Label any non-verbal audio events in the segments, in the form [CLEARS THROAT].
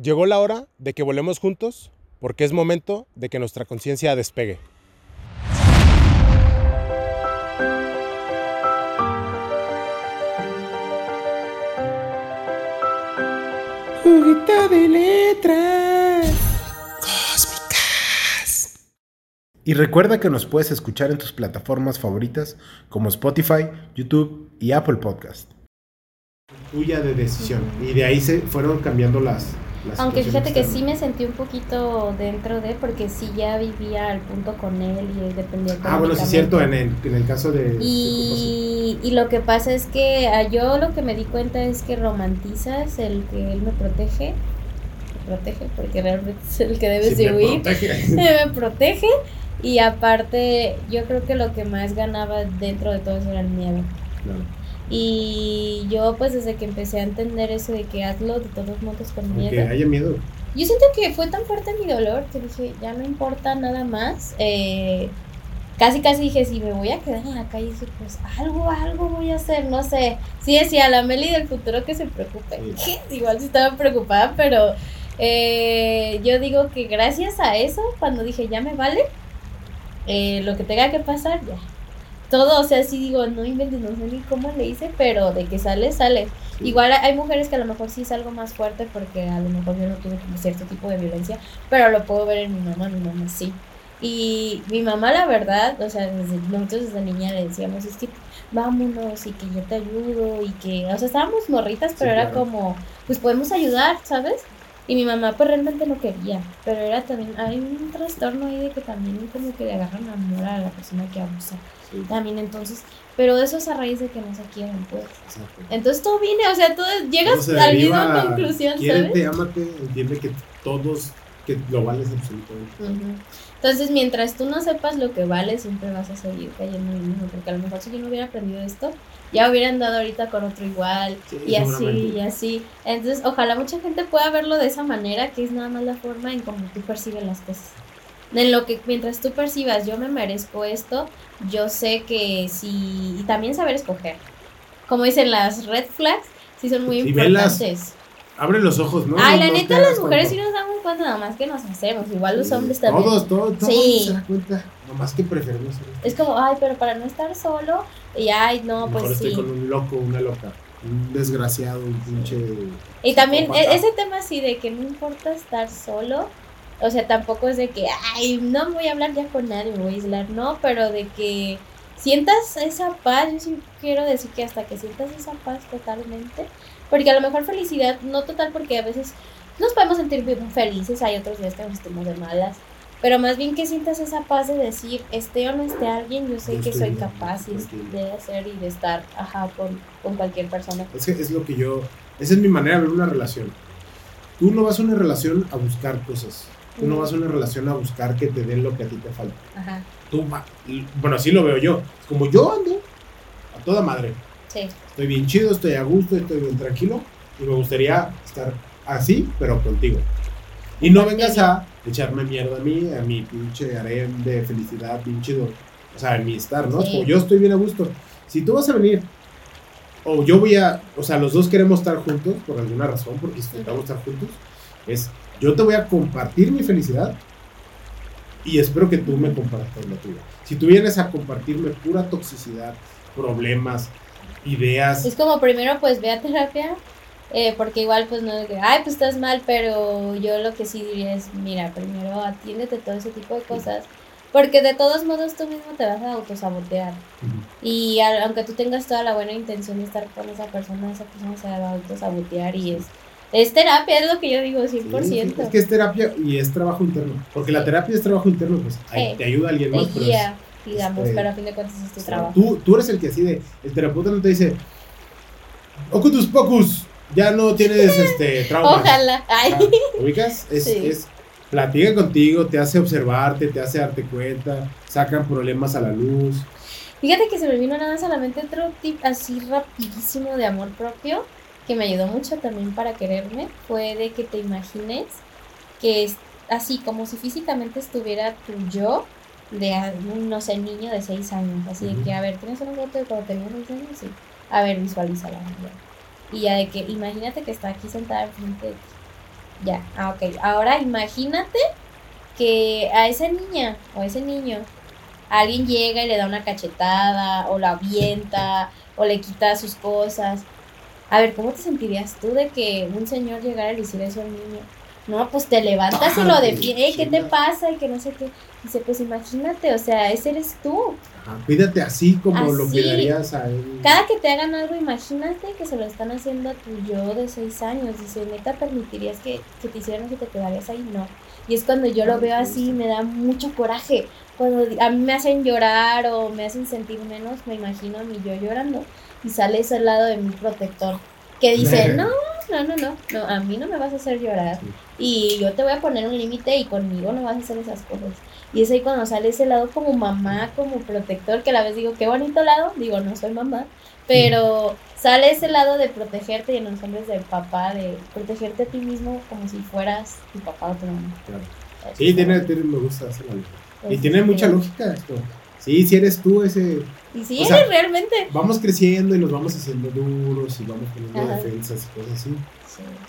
Llegó la hora de que volemos juntos porque es momento de que nuestra conciencia despegue. Juguito de letras cósmicas. Y recuerda que nos puedes escuchar en tus plataformas favoritas como Spotify, YouTube y Apple Podcast. Tuya de decisión. Y de ahí se fueron cambiando las, aunque fíjate que sí me sentí un poquito dentro de, porque sí ya vivía al punto con él y él dependía Ah, bueno, sí es cierto, en el, en el caso de... Y, y lo que pasa es que a ah, yo lo que me di cuenta es que romantizas el que él me protege, me protege, porque realmente es el que debes de huir, me protege, y aparte yo creo que lo que más ganaba dentro de todo eso era el miedo. Y yo pues desde que empecé a entender eso de que hazlo de todos modos con miedo. Que haya miedo. Yo siento que fue tan fuerte mi dolor que dije, ya no importa nada más. Eh, casi casi dije, si me voy a quedar en la calle, pues algo, algo voy a hacer, no sé. Sí decía la Meli del futuro que se preocupe. [LAUGHS] Igual sí estaba preocupada, pero eh, yo digo que gracias a eso, cuando dije, ya me vale, eh, lo que tenga que pasar, ya todo, o sea, sí digo, no inventes, no sé ni cómo le hice, pero de que sale, sale. Igual hay mujeres que a lo mejor sí es algo más fuerte porque a lo mejor yo no tuve como cierto tipo de violencia, pero lo puedo ver en mi mamá, mi mamá sí. Y mi mamá, la verdad, o sea, desde, nosotros desde niña le decíamos, es que vámonos y que yo te ayudo y que, o sea, estábamos morritas, pero era como, pues podemos ayudar, ¿sabes? Y mi mamá pues realmente no quería, pero era también, hay un trastorno ahí de que también como que le agarran amor a la persona que abusa. También entonces, pero eso es a raíz de que no se quieren, pues. Entonces todo viene, o sea, todo llegas a la misma conclusión, quiérete, amate, entiende que todos, que lo vales absolutamente. Entonces, mientras tú no sepas lo que vale, siempre vas a seguir cayendo en el mismo, porque a lo mejor si yo no hubiera aprendido esto, ya hubiera andado ahorita con otro igual, y así, y así. Entonces, ojalá mucha gente pueda verlo de esa manera, que es nada más la forma en cómo tú percibes las cosas. En lo que mientras tú percibas, yo me merezco esto, yo sé que sí, y también saber escoger. Como dicen las red flags, sí son muy importantes. abre los ojos, ¿no? Ay, la neta, las mujeres sí nos damos cuenta, nada más que nos hacemos. Igual los hombres también. Todos, todos, todos sí. se dan cuenta. Nomás que preferimos. Es como, ay, pero para no estar solo, y ay, no, pues estoy con un loco, una loca. Un desgraciado, un pinche. Y también e-, ese tema así de que no importa estar solo, o sea, tampoco es de que, ay, no voy a hablar ya con nadie, me voy a aislar, no, pero de que sientas esa paz, yo sí quiero decir que hasta que sientas esa paz totalmente, porque a lo mejor felicidad, no total, porque a veces nos podemos sentir bien felices, hay otros días que nos estemos de malas, pero más bien que sientas esa paz de decir, esté o no esté alguien, yo sé que soy capaz de hacer y de estar, ajá, con, con cualquier persona. Es que es lo que yo, esa es mi manera de ver una relación. Tú no vas a una relación a buscar cosas Tú no vas a una relación a buscar que te den lo que a ti te falta. Ajá. Tú, bueno, así lo veo yo. Como yo ando a toda madre. Sí. Estoy bien chido, estoy a gusto, estoy bien tranquilo. Y me gustaría estar así, pero contigo. Y no vengas a echarme mierda a mí, a mi pinche harem de felicidad, bien chido. O sea, en mi estar, ¿no? Como yo estoy bien a gusto. Si tú vas a venir, o yo voy a, o sea, los dos queremos estar juntos por alguna razón, porque disfrutamos estar juntos, es yo te voy a compartir mi felicidad y espero que tú me compartas la tuya. Si tú vienes a compartirme pura toxicidad, problemas, ideas. Es como primero pues ve a terapia, eh, porque igual pues no es que, ay pues estás mal, pero yo lo que sí diría es, mira, primero atiéndete todo ese tipo de cosas. Porque de todos modos tú mismo te vas a autosabotear. Y aunque tú tengas toda la buena intención de estar con esa persona, esa persona se va a autosabotear y es es terapia, es lo que yo digo, 100%. es que es terapia y es trabajo interno. Porque la terapia es trabajo interno, pues te ayuda a alguien más. Te guía, digamos, este, pero a fin de cuentas es tu trabajo. Tú, tú eres el que decide. El terapeuta no te dice, Ocutus Pocus, ya no tienes [LAUGHS] este trauma. Ojalá. Ay. ¿Ubicas? Es, es, platica contigo, te hace observarte, te hace darte cuenta, sacan problemas a la luz. Fíjate que se me vino nada más a la mente otro tip así rapidísimo de amor propio que me ayudó mucho también para quererme fue de que te imagines que es así como si físicamente estuviera tu yo de, no sé, niño de 6 años. Así de que, a ver, ¿tienes una foto de cuando tenías 6 años? Sí. A ver, visualízala. Y ya de que, imagínate que está aquí sentada enfrente de ti. Ya, ah, ok. Ahora imagínate que a esa niña o a ese niño alguien llega y le da una cachetada o la avienta o le quita sus cosas. A ver, ¿cómo te sentirías tú de que un señor llegara y le hiciera eso al niño? No, pues te levantas y lo defiendes, ¿qué te pasa? Y que no sé qué. Dice, pues imagínate, o sea, ese eres tú. Ajá, cuídate así como lo cuidarías a él. Cada que te hagan algo, imagínate que se lo están haciendo a tu yo de seis años. Dice, neta, ¿permitirías que, que te hicieran que te quedarías ahí? No. Y es cuando yo lo veo así, me da mucho coraje. Cuando a mí me hacen llorar o me hacen sentir menos, me imagino a mi yo llorando. Y sale ese lado de mi protector que dice, [LAUGHS] no, no, no, no, no, a mí no me vas a hacer llorar. Y yo te voy a poner un límite y conmigo no vas a hacer esas cosas. Y es ahí cuando sale ese lado como mamá, como protector, que a la vez digo, qué bonito lado, digo, no soy mamá, pero sale ese lado de protegerte y en los hombres de papá, de protegerte a ti mismo como si fueras tu papá o tu mamá. Sí, tiene, tiene, me gusta hacerlo. Y tiene mucha lógica esto. Sí, si eres tú ese... Y si eres realmente. Vamos creciendo y nos vamos haciendo duros y vamos poniendo defensas y cosas así.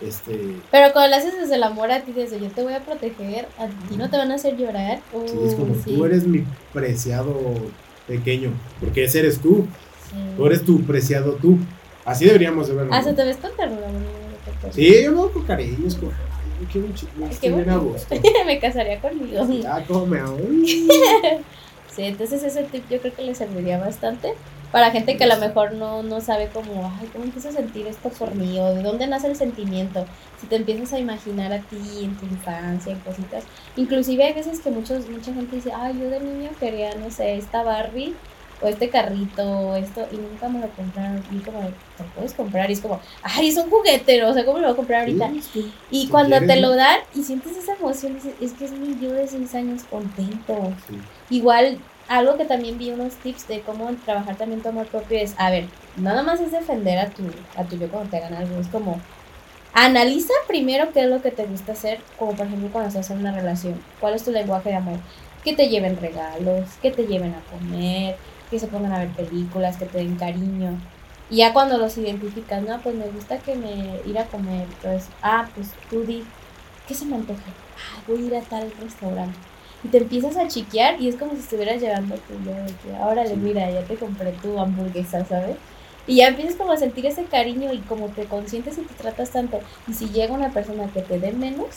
Este... Pero cuando lo haces desde el amor a ti, desde yo te voy a proteger, a ti no te van a hacer llorar. sí, es como tú eres mi preciado pequeño, porque ese eres tú. Tú eres tu preciado tú. Así deberíamos de verlo. Ah, ¿se te ves con ternura? Sí, yo me voy con cariño, es como, ay, chico, gusto. me casaría conmigo. Ah, como me [LAUGHS] Sí, entonces ese tip yo creo que le serviría bastante para gente que a lo mejor no, no sabe cómo, ay, ¿cómo empiezo a sentir esto por mí? O de dónde nace el sentimiento. Si te empiezas a imaginar a ti en tu infancia, en cositas. Inclusive hay veces que muchos, mucha gente dice, ay, yo de niño quería, no sé, esta Barbie o este carrito o esto y nunca me lo compraron y como te lo puedes comprar y es como ay es un juguete o sea cómo lo voy a comprar ahorita y cuando te lo dan y sientes esa emoción dices, es que es mi yo de seis años contento igual algo que también vi unos tips de cómo trabajar también tu amor propio es, a ver, nada más es defender a tu, a tu yo cuando te hagan algo, es como, analiza primero qué es lo que te gusta hacer, como por ejemplo cuando estás en una relación, cuál es tu lenguaje de amor, que te lleven regalos, que te lleven a comer, que se pongan a ver películas, que te den cariño. Y ya cuando los identificas, no, pues me gusta que me ir a comer, pues, ah, pues tú di, ¿qué se me antoja? Ah, voy a ir a tal restaurante y te empiezas a chiquear y es como si estuvieras llevando tu que ahora le mira, ya te compré tu hamburguesa, ¿sabes? Y ya empiezas como a sentir ese cariño y como te consientes y te tratas tanto. Y si llega una persona que te dé menos,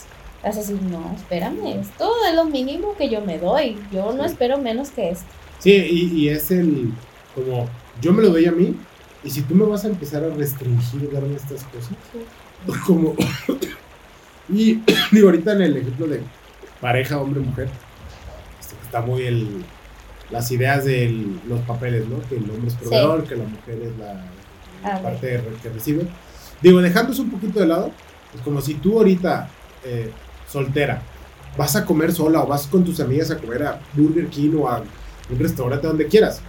vas a decir, no, espérame, esto es lo mínimo que yo me doy. Yo no espero menos que esto. Sí, y, y, es el, como, yo me lo doy a mí, y si tú me vas a empezar a restringir darme estas cosas, como, [COUGHS] y [COUGHS] digo, ahorita en el ejemplo de pareja hombre-mujer, está muy el, las ideas de los papeles, ¿no? Que el hombre es proveedor, que la mujer es la, ah, parte que recibe. Digo, dejándose un poquito de lado, es como si tú ahorita, eh, soltera, vas a comer sola o vas con tus amigas a comer a Burger King o a un restaurante donde quieras.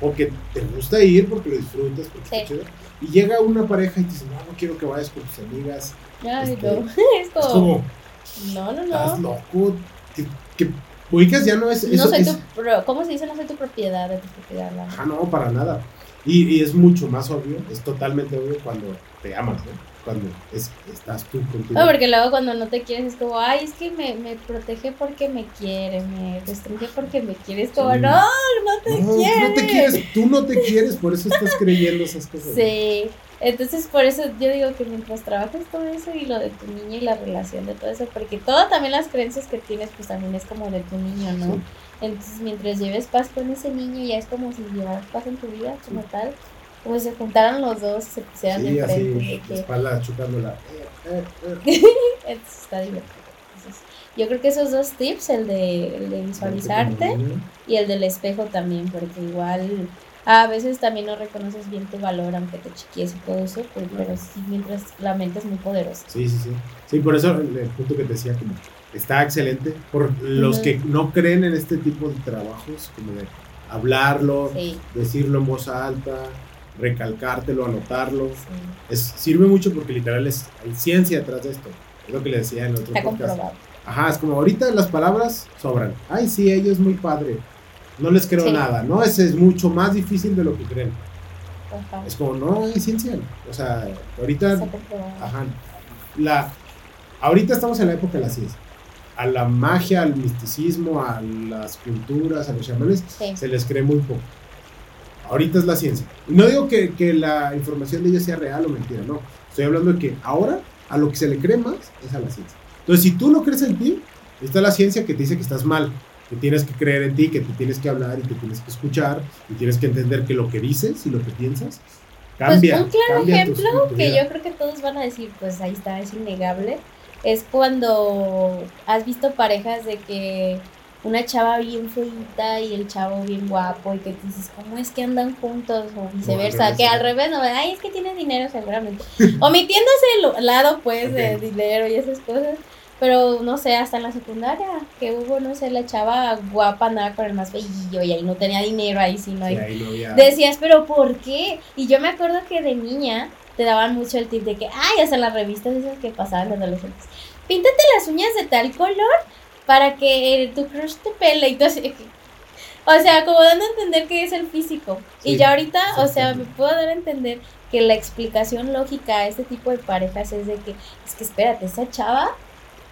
Porque te gusta ir, porque lo disfrutas, porque chido. Y llega una pareja y te dice, no, no quiero que vayas con tus amigas. Ay, este, no. [LAUGHS] es como, no, no, no. Estás loco. Que, ubicas ya no es. no soy tu, ¿Cómo se dice? No soy tu propiedad de tu propiedad. Ah, no, para nada. Y, y, es mucho más obvio, es totalmente obvio cuando te amas, ¿no? Cuando es, estás tú contigo. No, porque luego cuando no te quieres es como, ay, es que me, me protege porque me quiere, me restringe porque me quiere. Es como, no, no te no, quieres. No te quieres, tú no te quieres, por eso estás creyendo esas cosas. Sí. Entonces, por eso yo digo que mientras trabajes todo eso y lo de tu niño y la relación de todo eso, porque todo también las creencias que tienes, pues también es como de tu niño, ¿no? Entonces, mientras lleves paz con ese niño, ya es como si llevaras paz en tu vida, como tal, como si se juntaran los dos y se pusieran sí, enfrente. Así, de espalda chocándola. [LAUGHS] Está divertido. Entonces, yo creo que esos dos tips, el de, el de visualizarte y el del espejo también, porque igual a veces también no reconoces bien tu valor, aunque te chiquies y todo eso, pues, pero, sí, mientras la mente es muy poderosa. Sí, sí, sí. Sí, por eso el, punto que te decía, como está excelente. Por los que no creen en este tipo de trabajos, como de hablarlo, decirlo en voz alta, recalcártelo, anotarlo, es, sirve mucho porque literal es, hay ciencia detrás de esto. Es lo que le decía en otro Está Comprobado. Ajá, es como ahorita las palabras sobran. Ay, sí, ellos es muy padre no les creo nada, ¿no? Ese es mucho más difícil de lo que creen. Es como, no, es ciencia. O sea, ahorita, ajá, la, ahorita estamos en la época de la ciencia. A la magia, al misticismo, a las culturas, a los chamanes, se les cree muy poco. Ahorita es la ciencia. no digo que, que la información de ella sea real o mentira, no. Estoy hablando de que ahora a lo que se le cree más es a la ciencia. Entonces, si tú no crees en ti, está la ciencia que te dice que estás mal, que tienes que creer en ti, que te tienes que hablar y que tienes que escuchar y tienes que entender que lo que dices y lo que piensas cambia. Pues un claro ejemplo que yo creo que todos van a decir, pues ahí está, es innegable, es cuando has visto parejas de que una chava bien feita y el chavo bien guapo y que te dices, ¿cómo es que andan juntos? O viceversa, que al revés, no, ay, es que tiene dinero seguramente. [LAUGHS] Omitiéndose el lado, pues, de dinero y esas cosas. Pero, no sé, hasta en la secundaria, que hubo, no sé, la chava guapa andaba con el más feillo y ahí no tenía dinero, ahí sí no hay. Decías, pero ¿por qué? Y yo me acuerdo que de niña te daban mucho el tip de que, ay, hasta las revistas esas que pasaban los adolescentes. Píntate las uñas de tal color para que tu crush te pele y todo así. O sea, como dando a entender que es el físico. y ya ahorita, o sea, me puedo dar a entender que la explicación lógica a este tipo de parejas es de que, es que espérate, esa chava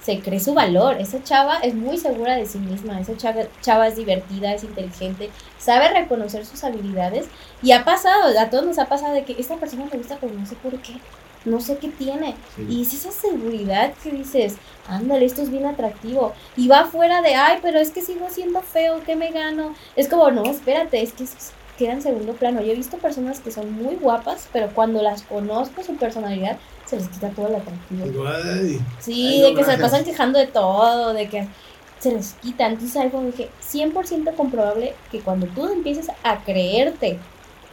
se cree su valor, esa chava es muy segura de sí misma, esa chava, chava es divertida, es inteligente, sabe reconocer sus habilidades. Y ha pasado, a todos nos ha pasado de que esta persona me gusta pero no sé por qué no sé qué tiene. Y es esa seguridad que dices, ándale, esto es bien atractivo. Y va fuera de, ay, pero es que sigo siendo feo, ¿qué me gano? Es como, no, espérate, es que queda en segundo plano. Yo he visto personas que son muy guapas, pero cuando las conozco, su personalidad, se les quita todo el atractivo. Sí, de que se pasan quejando de todo, de que se les quita. Entonces, algo que 100% comprobable que cuando tú empieces a creerte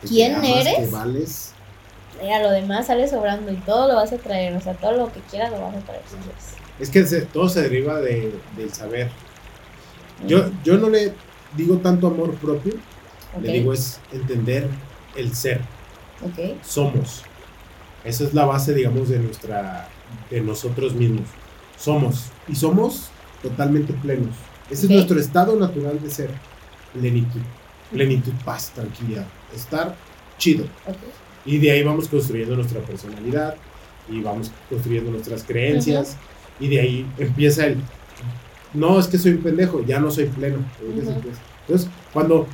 quién eres, vales a lo demás sale sobrando y todo lo vas a traer, o sea, todo lo que quieras lo vas a traer. Es que todo se deriva de, del saber. Yo, yo no le digo tanto amor propio, le digo es entender el ser. Somos. Esa es la base, digamos, de nuestra, de nosotros mismos. Somos. Y somos totalmente plenos. Ese es nuestro estado natural de ser. Plenitud. Plenitud, paz, tranquilidad. Estar chido. Y de ahí vamos construyendo nuestra personalidad y vamos construyendo nuestras creencias. Y de ahí empieza el, no, es que soy un pendejo, ya no soy pleno. Entonces, cuando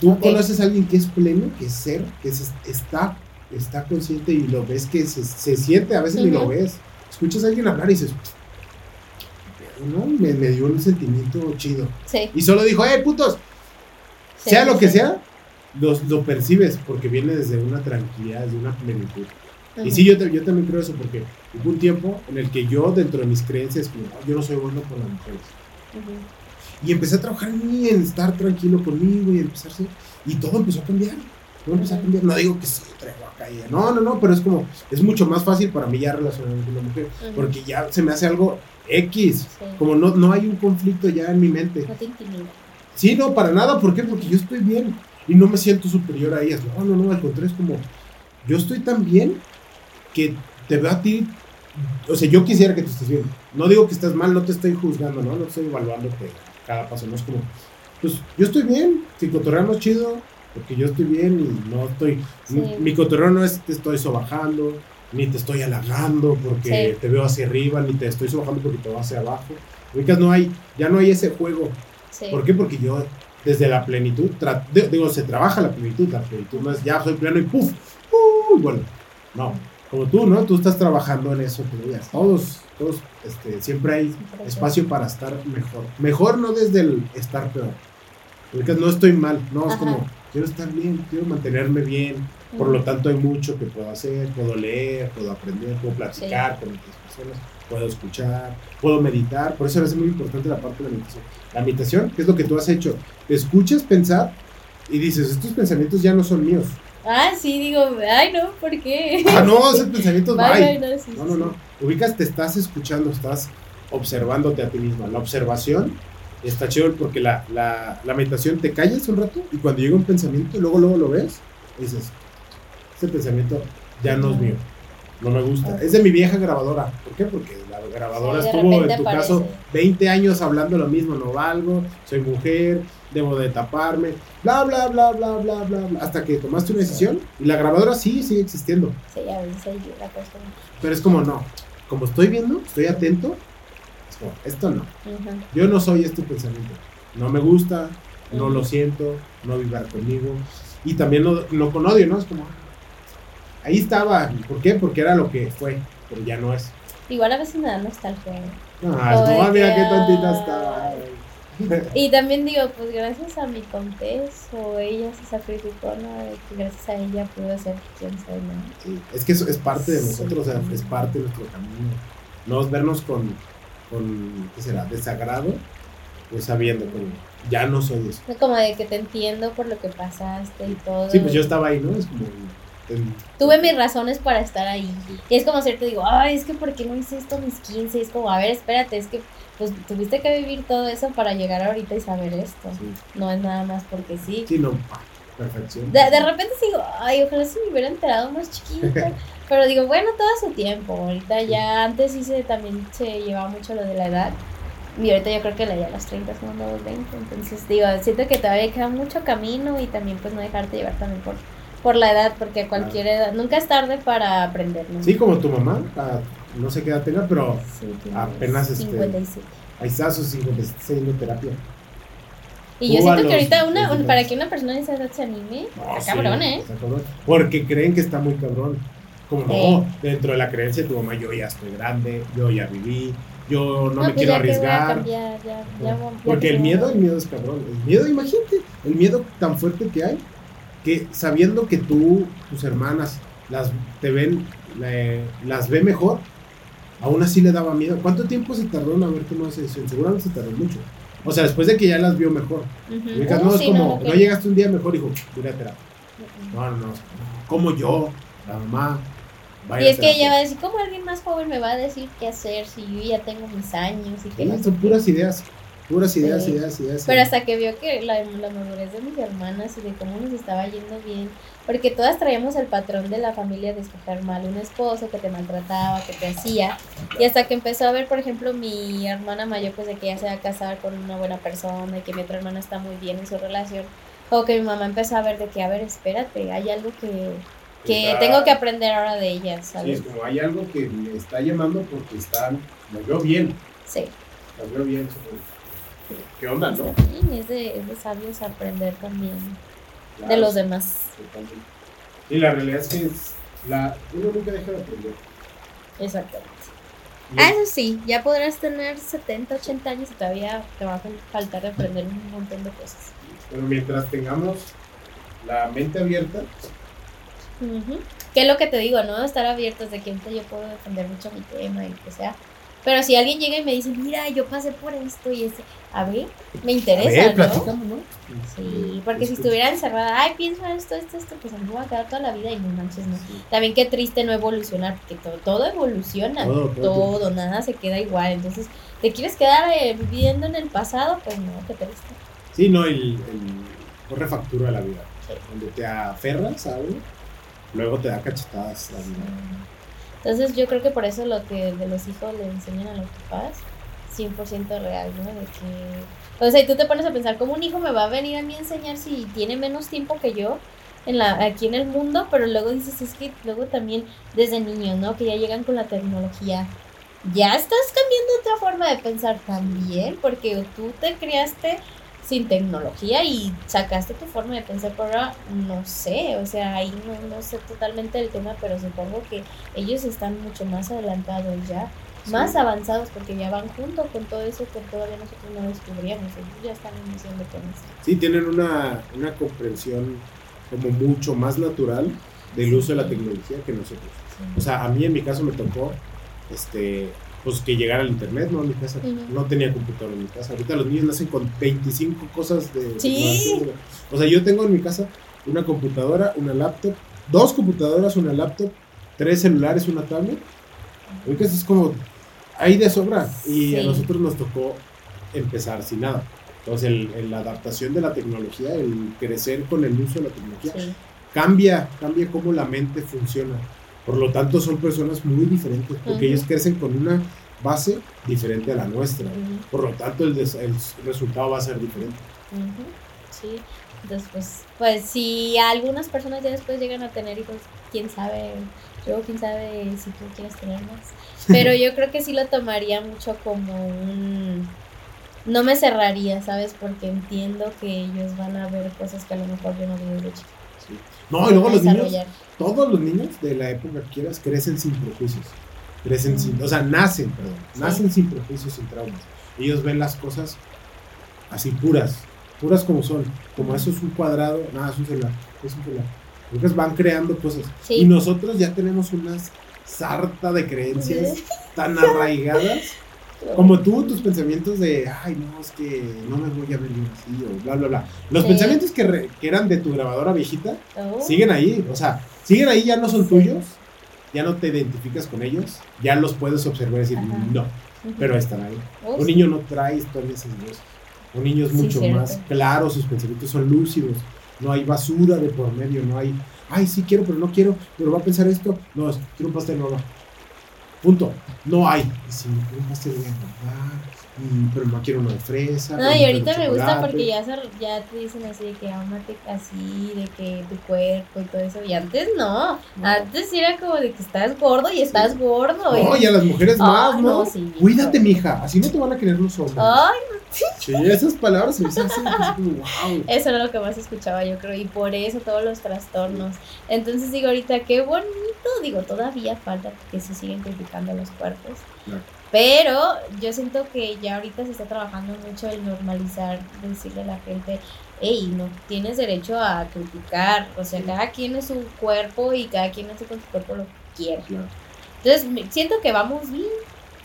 tú conoces a alguien que es pleno, que es ser, que está, está consciente y lo ves que se, siente, a veces ni lo ves. Escuchas a alguien hablar y dices, no, me, dio un sentimiento chido. Y solo dijo, ¡eh, putos! sea lo que sea, lo, percibes porque viene desde una tranquilidad, desde una plenitud. Y sí, yo, yo también creo eso porque hubo un tiempo en el que yo, dentro de mis creencias, yo no soy bueno con las mujeres. Y empecé a trabajar en mí, en estar tranquilo conmigo y empezarse. Y todo empezó a cambiar. Todo empezó a cambiar. No digo que sí, traigo acá No, no, no, pero es como, es mucho más fácil para mí ya relacionarme con una mujer. Porque ya se me hace algo X. Como no, no hay un conflicto ya en mi mente. No te intimida. Sí, no, para nada. ¿Por qué? Porque yo estoy bien y no me siento superior a ellas. No, no, no, al contrario, es como, yo estoy tan bien que te veo a ti, o sea, yo quisiera que te estés bien. No digo que estés mal, no te estoy juzgando, ¿no? No estoy evaluando cada paso, no es como, pues yo estoy bien, si cotorreamos chido, porque yo estoy bien y no estoy, mi, cotorreo no es te estoy sobajando, ni te estoy halagando porque te veo hacia arriba, ni te estoy sobajando porque te veo hacia abajo. no hay, ya no hay ese juego. ¿Por qué? Porque yo desde la plenitud, digo, se trabaja la plenitud, la plenitud no es ya soy pleno y puff, uh, bueno, no, como tú, ¿no? Tú estás trabajando en eso todos, todos, este, siempre hay espacio para estar mejor, mejor no desde el estar peor, porque no estoy mal, no, es como, quiero estar bien, quiero mantenerme bien, por lo tanto hay mucho que puedo hacer, puedo leer, puedo aprender, puedo platicar con otras personas, puedo escuchar, puedo meditar, por eso es muy importante la parte de la meditación. La meditación, ¿qué es lo que tú has hecho? Te escuchas pensar y dices, estos pensamientos ya no son míos. Ah, sí, digo, ay, no, ¿por qué? [LAUGHS] Ah, no, esos pensamientos, bye. No, no, no, Ubicas, te estás escuchando, estás observándote a ti misma. La observación está chévere porque la, la, la meditación te callas un rato y cuando llega un pensamiento, luego, luego lo ves, dices, ese pensamiento ya no es mío no me gusta. Es de mi vieja grabadora. ¿Por qué? Porque la grabadora estuvo, en tu caso, 20 años hablando lo mismo. No valgo, soy mujer, debo de taparme, bla, bla, bla, bla, bla, bla, bla. Hasta que tomaste una decisión y la grabadora sí existiendo. Sí, ya la Pero es como no. Como estoy viendo, estoy atento, esto no. Yo no soy este pensamiento. No me gusta, no lo siento, no vibra conmigo. Y también no, con odio, ¿no? Es como, ahí estaba. ¿Por qué? Porque era lo que fue, pero ya no es. Igual a veces me da nostalgia. No, como, ah, mira qué tontita estaba. y también digo, pues gracias a mi contés o ella se sacrificó, ¿no? Que gracias a ella pude ser quien soy, ¿no? Sí, es que eso es parte de nosotros, o sea, es parte de nuestro camino. No es vernos con, con, ¿qué será? Desagrado, pues sabiendo, como, ya no soy eso. Como de que te entiendo por lo que pasaste y todo. Sí, pues yo estaba ahí, ¿no? Es como Tuve mis razones para estar ahí. Y es como cierto, digo, ay, es que ¿por qué no hice esto a mis 15? Es como, a ver, espérate, es que pues tuviste que vivir todo eso para llegar ahorita y saber esto. No es nada más porque sí. Sí, no, perfección. De, de repente digo, ay, ojalá se me hubiera enterado más chiquita. [LAUGHS] Pero digo, bueno, todo a su tiempo. Ahorita ya, antes sí se, también se llevaba mucho lo de la edad. Y ahorita yo creo que la ya las 30 son los 20. Entonces digo, siento que todavía queda mucho camino y también pues no dejarte llevar también por por la edad, porque a cualquier edad, nunca es tarde para aprender. Sí, como tu mamá, no sé qué edad tenga, pero apenas este, 57. Ahí está, sus 56 de terapia. Y yo siento que ahorita una, para que una persona de esa edad se anime, está cabrón, ¿eh? Está cabrón. Porque creen que está muy cabrón. Como no, dentro de la creencia de tu mamá, yo ya estoy grande, yo ya viví, yo no, me pues quiero arriesgar. porque el miedo, el miedo es cabrón. El miedo, imagínate, el miedo tan fuerte que hay que sabiendo que tú, tus hermanas, las te ven, las ve mejor, aún así le daba miedo. ¿Cuánto tiempo se tardó en haber tomado esa decisión? Seguramente se tardó mucho. O sea, después de que ya las vio mejor. no es como, no, llegaste un día mejor, hijo, voy a terapia. No, no, no. Como yo, la mamá. y es que ella va a decir, ¿cómo alguien más joven me va a decir qué hacer si yo ya tengo mis años? Y que son puras ideas. Puras ideas, ideas, ideas. Pero hasta que vio que la, la, madurez de mis hermanas y de cómo nos estaba yendo bien, porque todas traíamos el patrón de la familia de escoger mal un esposo que te maltrataba, que te hacía, y hasta que empezó a ver, por ejemplo, mi hermana mayor, pues de que ella se va a casar con una buena persona y que mi otra hermana está muy bien en su relación, o que mi mamá empezó a ver de que, a ver, espérate, hay algo que, que tengo que aprender ahora de ella, ¿sabes? Sí, es como hay algo que me está llamando porque está, me veo bien. Sí. Me veo bien, ¿Qué onda, no? Sí, es de, es de sabios aprender también de los demás. Y la realidad es que la, uno nunca deja de aprender. Exactamente. Ah, eso sí, ya podrás tener 70, 80 años y todavía te va a faltar aprender un montón de cosas. Pero mientras tengamos la mente abierta. ¿Qué es lo que te digo, no? Estar abiertos de que yo puedo defender mucho mi tema y que sea. Pero si alguien llega y me dice, mira, yo pasé por esto y ese, a ver, me interesa, ¿no? ¿no? Sí, porque si estuviera encerrada, ay, pienso en esto, esto, esto, pues a mí me va a quedar toda la vida y no manches, no. También qué triste no evolucionar, porque todo, todo evoluciona, todo, nada se queda igual. Entonces, ¿te quieres quedar eh, viviendo en el pasado? Pues no, qué triste. Sí, no, el, el corre factura de la vida. Donde te aferras a algo, luego te da cachetadas la vida. Entonces yo creo que por eso lo que de los hijos le enseñan a los papás, 100% real, ¿no? De que, o sea, y tú te pones a pensar, ¿cómo un hijo me va a venir a mí a enseñar si tiene menos tiempo que yo en la, aquí en el mundo? Pero luego dices, es que luego también desde niños, ¿no? Que ya llegan con la tecnología. Ya estás cambiando otra forma de pensar también, porque tú te criaste sin tecnología y sacaste tu forma de pensar, pero ahora no sé, o sea, ahí no, no sé totalmente el tema, pero supongo que ellos están mucho más adelantados ya, más avanzados porque ya van junto con todo eso que todavía nosotros no descubríamos, ellos ya están iniciando con eso. Sí, tienen una, una comprensión como mucho más natural del uso de la tecnología que nosotros. O sea, a mí en mi caso me tocó este pues que llegara al internet, ¿no? En mi casa no tenía computador en mi casa. Ahorita los niños nacen con 25 cosas de... Sí. O sea, yo tengo en mi casa una computadora, una laptop, dos computadoras, una laptop, tres celulares, una tablet. Ahorita es como, ahí de sobra. Y a nosotros nos tocó empezar sin nada. Entonces, el, la adaptación de la tecnología, el crecer con el uso de la tecnología, cambia, cambia cómo la mente funciona. Por lo tanto, son personas muy diferentes, porque ellos crecen con una base diferente a la nuestra. Por lo tanto, el, el, resultado va a ser diferente. Sí, Entonces, pues, si algunas personas ya después llegan a tener hijos, quién sabe, luego quién sabe si tú quieres tener más. Pero yo creo que sí lo tomaría mucho como un... No me cerraría, ¿sabes? Porque entiendo que ellos van a ver cosas que a lo mejor yo no vi de No, y luego los niños, todos los niños de la época que quieras crecen sin prejuicios. Crecen sin, o sea, nacen, perdón, nacen sin prejuicios, sin traumas. Ellos ven las cosas así puras, puras como son. Como eso es un cuadrado, nada, es un celular, es un celular. Entonces van creando cosas. Y nosotros ya tenemos unas sarta de creencias tan arraigadas como tú, tus pensamientos de, ay, no, es que no me voy a ver así, o bla, bla, bla. Los pensamientos que, que, eran de tu grabadora viejita oh. siguen ahí, o sea, siguen ahí, ya no son tuyos, ya no te identificas con ellos, ya los puedes observar y decir, no, pero están ahí. Oh, Un niño no trae historias Dios. Un niño es mucho más claro, sus pensamientos son lúcidos, no hay basura de por medio, no hay, ay, sí quiero, pero no quiero, pero va a pensar esto, no, quiero un pastel, no, Punto. No hay. Si un pastel voy a Mm, pero no quiero una de fresa. No, y ahorita me gusta porque ya, ya te dicen así de que amate así, de que tu cuerpo y todo eso. Y antes no. Antes era como de que estás gordo y estás gordo. No, y, a las mujeres más, ¿no? Cuídate, mija. Así no te van a querer los hombres. Ay, Sí, esas palabras se me hacen wow. Eso era lo que más escuchaba, yo creo. Y por eso todos los trastornos. Entonces digo ahorita, qué bonito. Digo, todavía falta que se siguen criticando los cuerpos. Pero yo siento que ya ahorita se está trabajando mucho el normalizar, decirle a la gente, hey, no tienes derecho a criticar, o sea, cada quien es su cuerpo y cada quien hace con su cuerpo lo que quiera. Entonces, siento que vamos bien.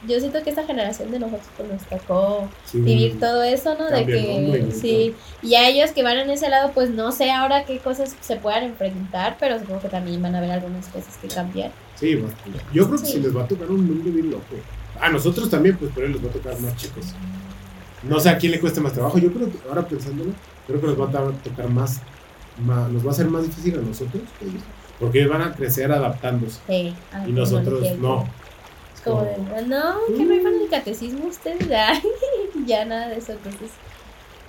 Yo siento que esta generación de nosotros pues, nos tocó vivir todo eso, ¿no? De que, sí, y a ellos que van en ese lado, pues no sé ahora qué cosas se puedan enfrentar, pero supongo que también van a haber algunas cosas que cambiar. Sí, yo creo que se les va a tocar un mundo bien loco. A nosotros también, pues por él les va a tocar más chicos. No sé a quién le cueste más trabajo. Yo creo que, ahora pensándolo, creo que nos va a tocar más, nos va a ser más difícil a nosotros que ellos. Porque ellos van a crecer adaptándose. Sí, y nosotros no. Como de, no, que no iban el catecismo ustedes. [LAUGHS] ya nada de eso. Entonces.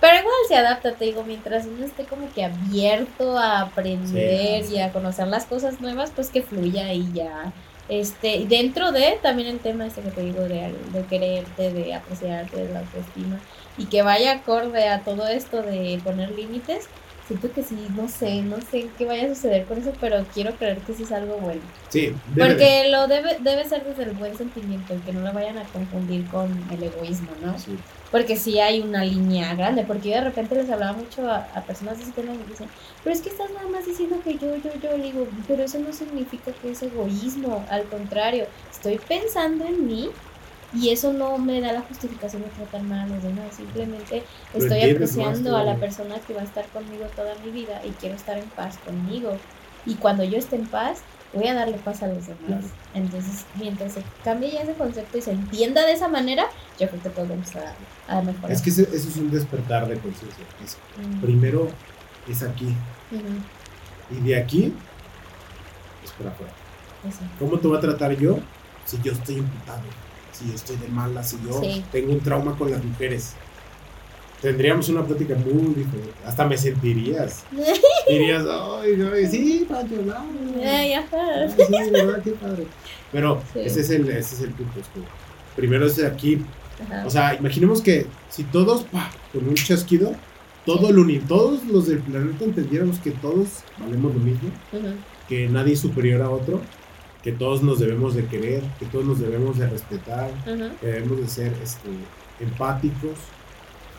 Pero igual se adapta, te digo, mientras uno esté como que abierto a aprender y a conocer las cosas nuevas, pues que fluya y ya este, dentro de también el tema este que te digo de, de quererte, de apreciarte, de la autoestima, y que vaya acorde a todo esto de poner límites, siento que sí, no sé, no sé qué vaya a suceder con eso, pero quiero creer que sí es algo bueno. Sí, porque lo debe, debe ser desde el buen sentimiento, y que no lo vayan a confundir con el egoísmo, ¿no? Sí porque sí hay una línea grande, porque yo de repente les hablaba mucho a, personas de ese tema y me dicen, pero es que estás nada más diciendo que yo, yo, yo, le digo, pero eso no significa que es egoísmo, al contrario, estoy pensando en mí y eso no me da la justificación de tratar mal a los demás, simplemente estoy apreciando a la persona que va a estar conmigo toda mi vida y quiero estar en paz conmigo. Y cuando yo esté en paz, voy a darle paz a los demás. Entonces, mientras se cambie ya ese concepto y se entienda de esa manera, yo creo que podemos a, a mejorar. Es que eso es un despertar de conciencia. Mm. Primero es aquí. Y de aquí es por afuera. ¿Cómo te voy a tratar yo si yo estoy imputado? Si yo estoy de mala, si yo tengo un trauma con las mujeres tendríamos una plática muy diferente. Hasta me sentirías. [LAUGHS] Dirías, ay, ay sí, Pancho, no. Ay, sí, verdad, qué padre. Pero ese, es el, ese es el punto. primero es aquí. O sea, imaginemos que si todos, con un chasquido, todo el todos los del planeta entendiéramos que todos valemos lo mismo, que nadie es superior a otro, que todos nos debemos de querer, que todos nos debemos de respetar, que debemos de ser este, empáticos,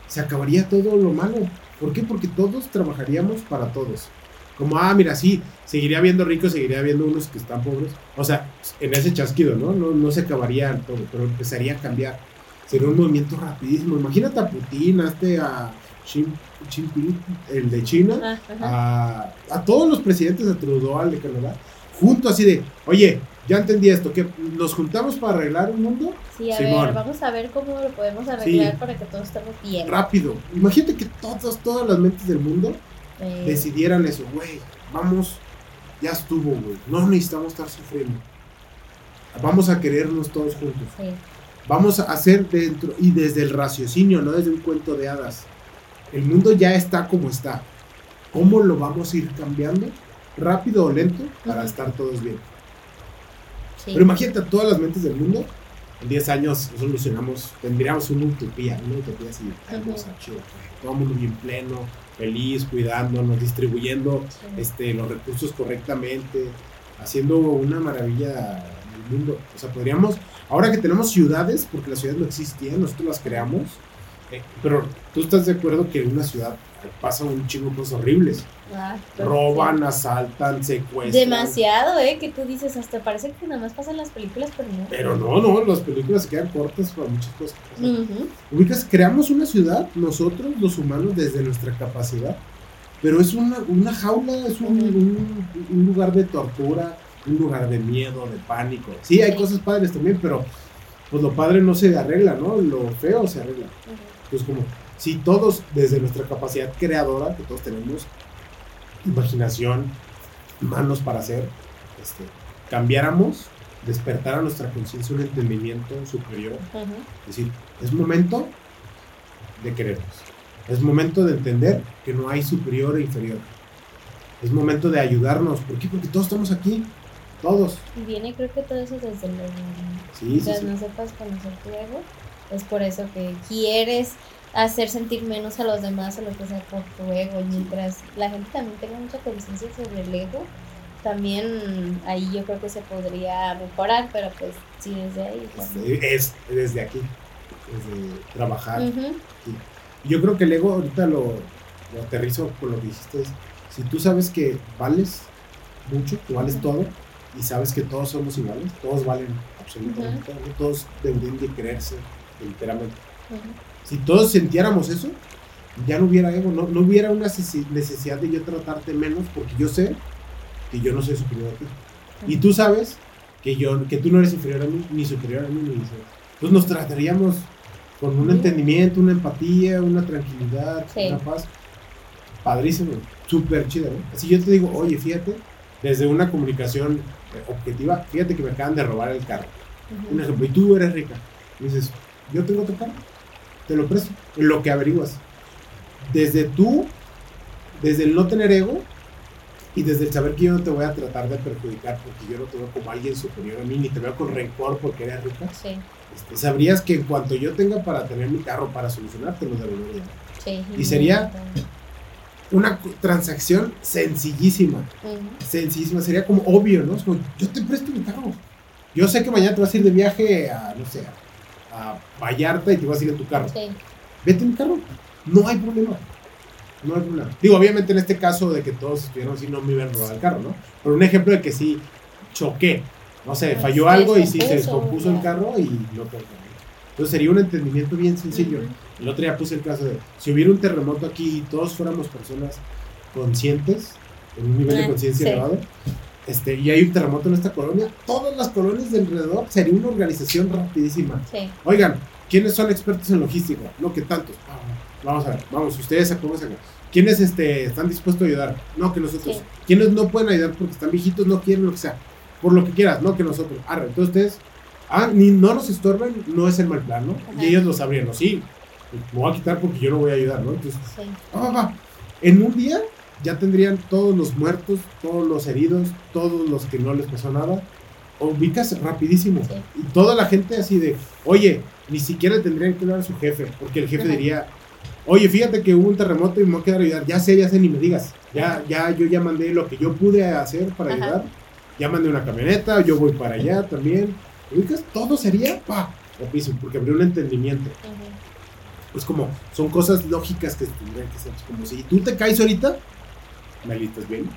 se acabaría todo lo malo. ¿Por qué? Porque todos trabajaríamos para todos. Como, ah, mira, sí, seguiría habiendo ricos, seguiría habiendo unos que están pobres. O sea, en ese chasquido, ¿no? No, no se acabaría todo, pero empezaría a cambiar. Sería un movimiento rapidísimo. Imagínate a Putin, a este, a Xi Jinping, el de China, a, a, todos los presidentes, de Trudeau, al de Canadá, junto así de, oye, ya entendí esto, que nos juntamos para arreglar un mundo. Sí, a ver, vamos a ver cómo lo podemos arreglar para que todos estemos bien. Rápido. Imagínate que todas, todas las mentes del mundo decidieran eso, güey, vamos, ya estuvo, güey, no necesitamos estar sufriendo. Vamos a querernos todos juntos. Sí. Vamos a hacer dentro, y desde el raciocinio, no desde un cuento de hadas. El mundo ya está como está. ¿cómo lo vamos a ir cambiando? Rápido o lento para estar todos bien. Pero imagínate a todas las mentes del mundo. En 10 años solucionamos, tendríamos una utopía, una utopía así, todo el mundo bien pleno, feliz, cuidándonos, distribuyendo este, los recursos correctamente, haciendo una maravilla en el mundo. O sea, podríamos, ahora que tenemos ciudades, porque las ciudades no existían, nosotros las creamos, eh, pero tú estás de acuerdo que en una ciudad pasan un chingo cosas horribles. Ah, Roban, asaltan, secuestran. Demasiado, ¿eh? Que tú dices, hasta parece que nada más pasan las películas, pero no. Pero no, no, las películas se quedan cortas para muchas cosas. Ubicas, creamos una ciudad, nosotros, los humanos, desde nuestra capacidad, pero es una, una jaula, es un, un, lugar de tortura, un lugar de miedo, de pánico. Sí, hay cosas padres también, pero pues lo padre no se arregla, ¿no? Lo feo se arregla. Pues como si todos, desde nuestra capacidad creadora, que todos tenemos, imaginación, manos para hacer, este, cambiáramos, despertar a nuestra conciencia un entendimiento superior. Es decir, es momento de querernos. Es momento de entender que no hay superior e inferior. Es momento de ayudarnos. ¿Por qué? Porque todos estamos aquí. Todos. Y viene creo que todo eso desde el Sí, sí, no sepas conocer tu ego. Es por eso que quieres hacer sentir menos a los demás o lo que sea por tu ego. Mientras la gente también tenga mucha conciencia sobre el ego, también ahí yo creo que se podría mejorar, pero pues sí, desde ahí. Es, desde aquí, desde trabajar. Yo creo que el ego ahorita lo, lo, aterrizo con lo que dijiste. si tú sabes que vales mucho, que vales todo, y sabes que todos somos iguales, todos valen absolutamente todo, todos deberían de creerse enteramente. Si todos sintiéramos eso, ya no hubiera ego, no, no hubiera una necesidad de yo tratarte menos porque yo sé que yo no soy superior a ti. Y tú sabes que, yo, que tú no eres inferior a mí, ni superior a mí, ni Entonces nos trataríamos con un entendimiento, una empatía, una tranquilidad, una paz. Padrísimo, súper chido, ¿no? Así yo te digo, oye, fíjate, desde una comunicación objetiva, fíjate que me acaban de robar el carro. Un ejemplo, y tú eres rica. dices, yo tengo tu carro te lo presto, lo que averiguas. Desde tú, desde el no tener ego y desde el saber que yo no te voy a tratar de perjudicar porque yo no te veo como alguien superior a mí, ni te veo con rencor porque eres rica, sí. Este, sabrías que en cuanto yo tenga para tener mi carro para solucionar, te lo devolvería. Sí, y sería una transacción sencillísima. Sencillísima, sería como obvio, ¿no? yo te presto mi carro. Yo sé que mañana te vas a ir de viaje a, no sé, a Vallarta y te vas a ir en tu carro. Vete en mi carro. No hay problema. No hay problema. Digo, obviamente en este caso de que todos estuvieron así, no me iban a robar el carro, ¿no? Pero un ejemplo de que sí choqué. No sé, falló algo y sí se descompuso el carro y no puedo Entonces sería un entendimiento bien sencillo. El otro día puse el caso de, si hubiera un terremoto aquí y todos fuéramos personas conscientes, en un nivel de conciencia elevado, este, y hay un terremoto en esta colonia, todas las colonias de alrededor sería una organización rapidísima. Oigan, ¿quiénes son expertos en logística? No, que tantos. Vamos a ver, vamos, ustedes acá. ¿Quiénes este, están dispuestos a ayudar? No, que nosotros. ¿Quiénes no pueden ayudar porque están viejitos, no quieren lo que sea? Por lo que quieras, no que nosotros. Arre, entonces ustedes, ah, ni no nos estorben, no es el mal plan, ¿no? Y ellos lo sabrían, ¿no? Sí, me voy a quitar porque yo no voy a ayudar, ¿no? Entonces, va, va. En un día ya tendrían todos los muertos, todos los heridos, todos los que no les pasó nada. Ubicas rapidísimo. Y toda la gente así de, oye, ni siquiera tendrían que hablar a su jefe, porque el jefe diría, oye, fíjate que hubo un terremoto y me voy a quedar a ayudar. Ya sé, ya sé, ni me digas. Ya, ya, yo ya mandé lo que yo pude hacer para ayudar. Ya mandé una camioneta, yo voy para allá también. ¿Ubicas? Todo sería, pa, rapidísimo, porque habría un entendimiento. Pues como, son cosas lógicas que tendrían que ser. Como si tú te caes ahorita, Meli, ¿estás bien?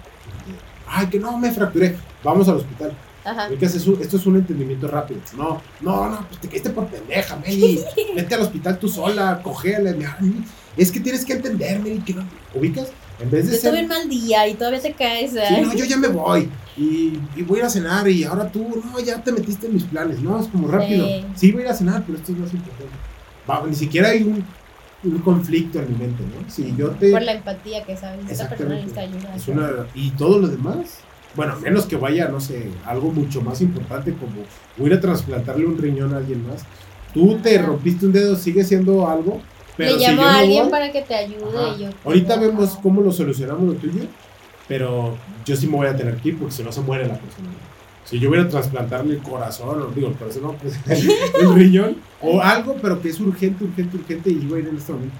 Ay, que no, me fracturé. Vamos al hospital. Ajá. esto es un entendimiento rápido. No, no, no, pues te caíste por pendeja, Meli. [LAUGHS] Vete al hospital tú sola, cogele. Es que tienes que entender, Meli, que no. ¿Ubicas? En vez de yo ser. Tuve un mal día y todavía te caes. Sí, no, yo ya me voy. Y, y, voy a ir a cenar y ahora tú, no, ya te metiste en mis planes. No, es como rápido. Sí, voy a ir a cenar, pero esto es más importante. Va, ni siquiera hay un un conflicto en mi mente, ¿no? Si yo te... Por la empatía que sabes, esta persona necesita ayuda. y todo lo demás, bueno, menos que vaya, no sé, algo mucho más importante como voy a trasplantarle un riñón a alguien más. Tú te rompiste un dedo, sigue siendo algo, Le llamo a alguien para que te ayude. Y yo, Ahorita vemos cómo lo solucionamos lo tuyo, pero yo sí me voy a tener que ir porque si no se muere la persona. Si yo voy a trasplantarle el corazón, o digo, el corazón no, pues [LAUGHS] el riñón, o algo, pero que es urgente, urgente, urgente, y voy a ir en este momento,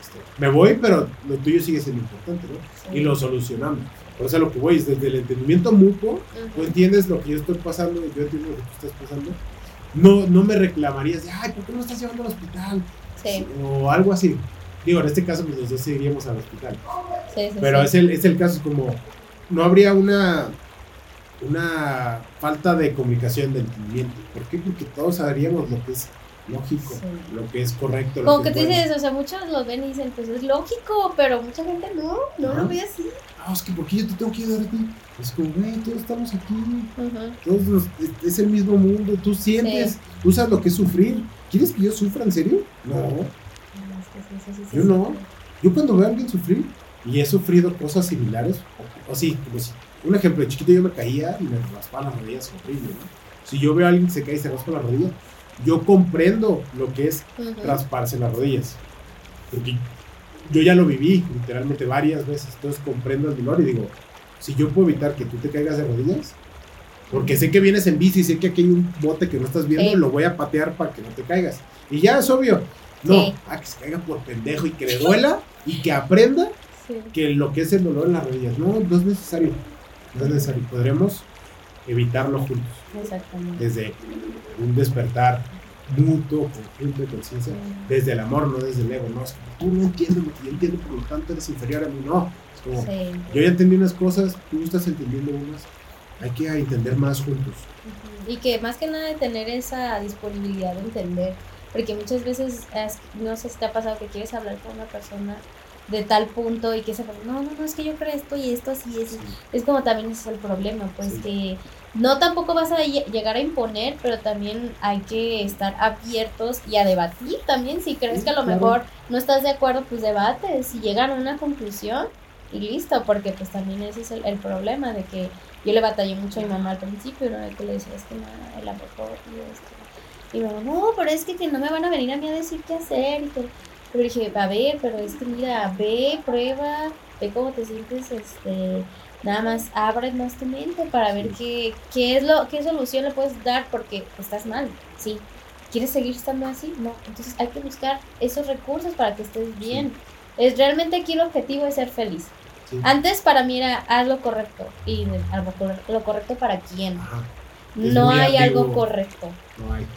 este, me voy, pero lo tuyo sigue siendo importante, ¿no? Y lo solucionamos. Por eso lo que voy es desde el entendimiento mutuo, tú entiendes lo que yo estoy pasando, yo entiendo lo que tú estás pasando. No, no me reclamarías de, ay, ¿por qué no estás llevando al hospital? Sí. O algo así. Digo, en este caso, pues los dos iríamos al hospital. Sí, sí, Pero Es, el, es el caso, como no habría una una falta de comunicación, de entendimiento. ¿Por qué? Porque todos sabríamos lo que es lógico, lo que es correcto. Como que, tú dices, o sea, muchos lo ven y dicen, pues es lógico, pero mucha gente no, no lo ve así. Ah, es que porque yo te tengo que ayudar a ti. Es como, güey, todos estamos aquí. Todos es, el mismo mundo. Tú sientes, tú sabes lo que es sufrir. ¿Quieres que yo sufra en serio? No. yo no. Yo cuando veo a alguien sufrir y he sufrido cosas similares, o, sí, como si un ejemplo, de chiquito yo me caía y me raspaba las rodillas horrible, ¿no? Si yo veo a alguien que se cae y se raspa las rodillas, yo comprendo lo que es rasparse las rodillas. Porque yo ya lo viví literalmente varias veces, entonces comprendo el dolor y digo, si yo puedo evitar que tú te caigas de rodillas, porque sé que vienes en bici y sé que aquí hay un bote que no estás viendo, lo voy a patear para que no te caigas. Y ya es obvio. No, a que se caiga por pendejo y que le duela y que aprenda que lo que es el dolor en las rodillas. No, no es necesario. No es necesario. Podremos evitarlo juntos. Exactamente. Desde un despertar mutuo, conjunto de conciencia, desde el amor, no desde el ego. No, es como tú no entiendes lo que yo entiendo, por lo tanto eres inferior a mí. No, es como yo ya entendí unas cosas, tú estás entendiendo unas. Hay que entender más juntos. Y que más que nada de tener esa disponibilidad de entender, porque muchas veces, no sé si te ha pasado que quieres hablar con una persona de tal punto y que se no, no, no, es que yo creo esto y esto así es. Es como también es el problema, pues que no tampoco vas a llegar a imponer, pero también hay que estar abiertos y a debatir también. Si crees que a lo mejor no estás de acuerdo, pues debate. Si llegan a una conclusión y listo, porque pues también ese es el, problema de que yo le batallé mucho a mi mamá al principio, ¿no? Que le decía, es que no, el aborto y esto. Y me dijo, no, pero es que, que no me van a venir a mí a decir qué hacer y que pero dije, a ver, pero es que mira, ve, prueba, ve cómo te sientes, este, nada más abre más tu mente para ver qué, qué es lo, qué solución le puedes dar porque estás mal, sí. ¿Quieres seguir estando así? No. Entonces hay que buscar esos recursos para que estés bien. Es realmente aquí el objetivo es ser feliz. Antes para mí era haz lo correcto. Y lo correcto para quién no hay algo correcto.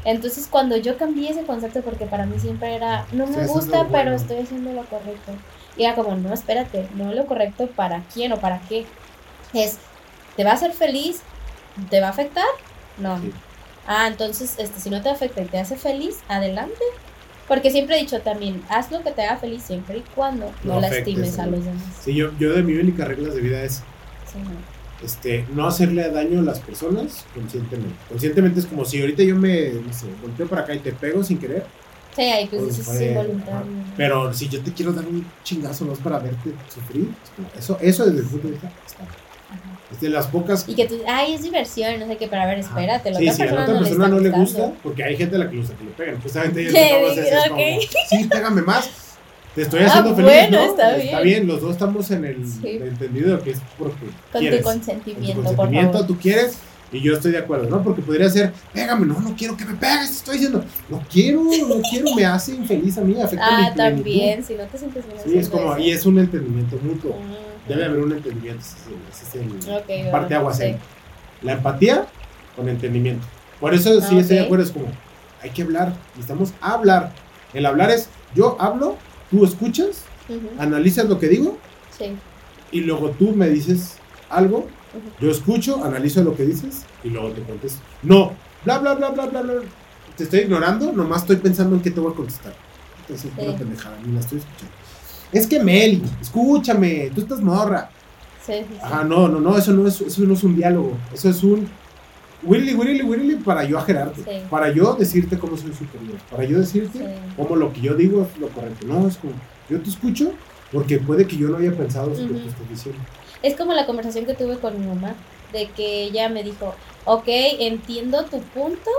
Entonces cuando yo cambié ese concepto, porque para mí siempre era, no me gusta, pero estoy haciendo lo correcto. Y era como, no, espérate, no lo correcto para quién o para qué. Es, ¿te va a hacer feliz? ¿Te va a afectar? No. Ah, entonces, este, si no te afecta y te hace feliz, adelante. Porque siempre he dicho también, haz lo que te haga feliz siempre y cuando no, lastimes a los demás. Sí, yo, yo de mi única regla de vida es, sí, este, no hacerle daño a las personas conscientemente. Conscientemente es como si ahorita yo me, no sé, volteo para acá y te pego sin querer. Sí, ahí pues es involuntario. Pero si yo te quiero dar un chingazo más para verte sufrir, eso, eso desde el punto de vista está. Es de las pocas. Y que tú, ay, es diversión, no sé qué, pero a ver, espérate. La sí, si a la otra persona no le, gusta, porque hay gente a la que le gusta que le peguen. Justamente [LAUGHS] ellos no okay. sí, pégame más te estoy ah, haciendo feliz, bueno, ¿no? Está bien. está bien. los dos estamos en el, entendido de que es porque Con quieres. tu consentimiento, Con tu consentimiento, tú quieres y yo estoy de acuerdo, ¿no? Porque podría ser, pégame, no, no quiero que me pegues, te estoy diciendo, no quiero, no quiero, me hace infeliz a mí, afecta ah, mi también, si no te sientes bien. Sí, es como, y es un entendimiento mutuo, debe haber un entendimiento, ese es el, okay, parte agua sí. La empatía con entendimiento. Por eso sí estoy de acuerdo, es como, hay que hablar, necesitamos hablar. El hablar es, yo hablo tú escuchas, analizas lo que digo y luego tú me dices algo, yo escucho, analizo lo que dices y luego te contesto. No, bla, bla, bla, bla, bla, bla. Te estoy ignorando, nomás estoy pensando en qué te voy a contestar. Entonces, sí. una pendejada, ni la estoy escuchando. Es que Meli, escúchame, tú estás morra. Sí, sí, Ajá, no, no, no, eso no es, eso no es un diálogo, eso es un Willy, Willy, Willy, para yo ajerarte, para yo decirte cómo soy superior, para yo decirte cómo lo que yo digo es lo correcto. No, es como, yo te escucho porque puede que yo no haya pensado lo que estás diciendo. Es como la conversación que tuve con mi mamá, de que ella me dijo, ok, entiendo tu punto,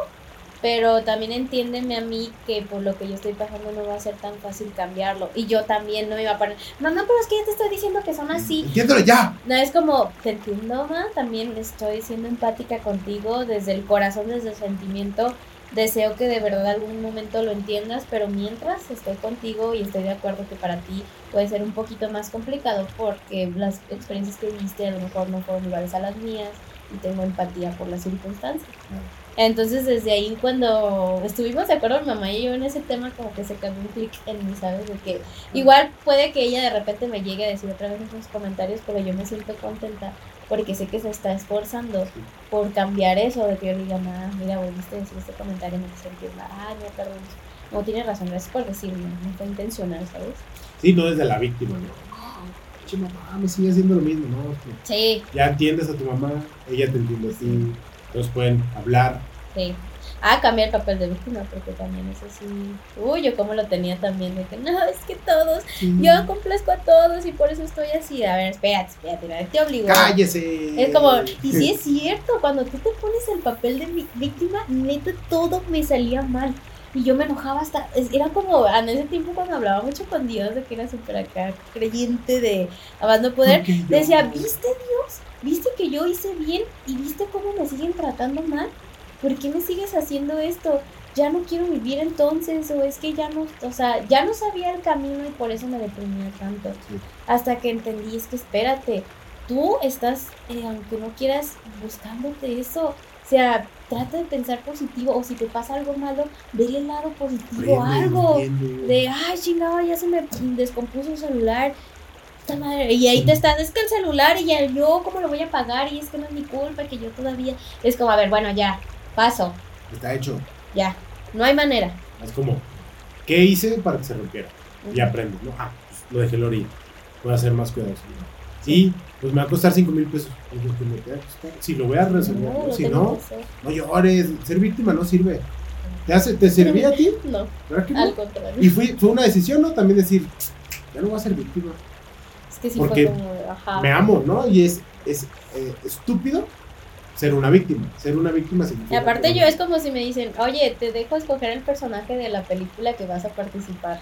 pero también entiéndeme a mí que por lo que yo estoy pasando no va a ser tan fácil cambiarlo. Y yo también no me iba a poner, no, no, pero es que ya te estoy diciendo que son así. Entiéndelo ya. No, es como, te entiendo, ma, también estoy siendo empática contigo desde el corazón, desde el sentimiento. Deseo que de verdad algún momento lo entiendas, pero mientras estoy contigo y estoy de acuerdo que para ti puede ser un poquito más complicado porque las experiencias que viste a lo mejor no fueron iguales a las mías y tengo empatía por las circunstancias. Entonces desde ahí cuando estuvimos de acuerdo mi mamá y yo en ese tema como que se cambió un clic en mí, ¿sabes? De que igual puede que ella de repente me llegue a decir otra vez en sus comentarios, pero yo me siento contenta porque sé que se está esforzando por cambiar eso, de que yo diga, mira, volviste a decir este comentario, me hizo sentir, ah, no, perdón, no tiene razón, gracias por decirme, no fue intencional, ¿sabes? Sí, no desde la víctima, ¿no? mamá me sigue haciendo lo mismo, ¿no? Sí. Ya entiendes a tu mamá, ella te entiende a ti entonces pueden hablar. Sí. Ah, cambiar el papel de víctima, porque también es así. Uy, yo como lo tenía también, de que no, es que todos, yo complazco a todos y por eso estoy así. A ver, espérate, espérate, te obligo. Cállese. Es como, y sí es [LAUGHS] cierto, cuando tú te pones el papel de víctima, neta todo me salía mal. Y yo me enojaba hasta, era como en ese tiempo cuando hablaba mucho con Dios, de que era súper acá creyente de Abando Poder, decía, ¿viste Dios? ¿Viste que yo hice bien y viste cómo me siguen tratando mal? ¿Por qué me sigues haciendo esto? Ya no quiero vivir entonces, o es que ya no, o sea, ya no sabía el camino y por eso me deprimía tanto. Hasta que entendí, es que espérate, tú estás, eh, aunque no quieras, buscándote eso. O sea, trata de pensar positivo, o si te pasa algo malo, vele el lado positivo, algo. De, ay, chingado, ya se me descompuso el celular, y ahí te estás, es que el celular y ya yo, ¿cómo lo voy a pagar? Y es que no es mi culpa, que yo todavía. Es como, a ver, bueno, ya, paso. Está hecho. Ya, no hay manera. Es como, ¿qué hice para que se rompiera? Y aprendo, ¿no? Ah, pues lo dejé la orilla. Voy a ser más cuidadoso. Y pues me va a costar 5 mil pesos. Si lo voy a resolver, no, si no, no llores. Ser víctima no sirve. ¿Te, hace, ¿Te servía a ti? No. Al contrario. Y fue, fue una decisión, ¿no? También decir, ya no voy a ser víctima porque me amo, ¿no? Y es, es eh, estúpido ser una víctima. Ser una víctima Y aparte yo es como si me dicen, oye, te dejo escoger el personaje de la película que vas a participar.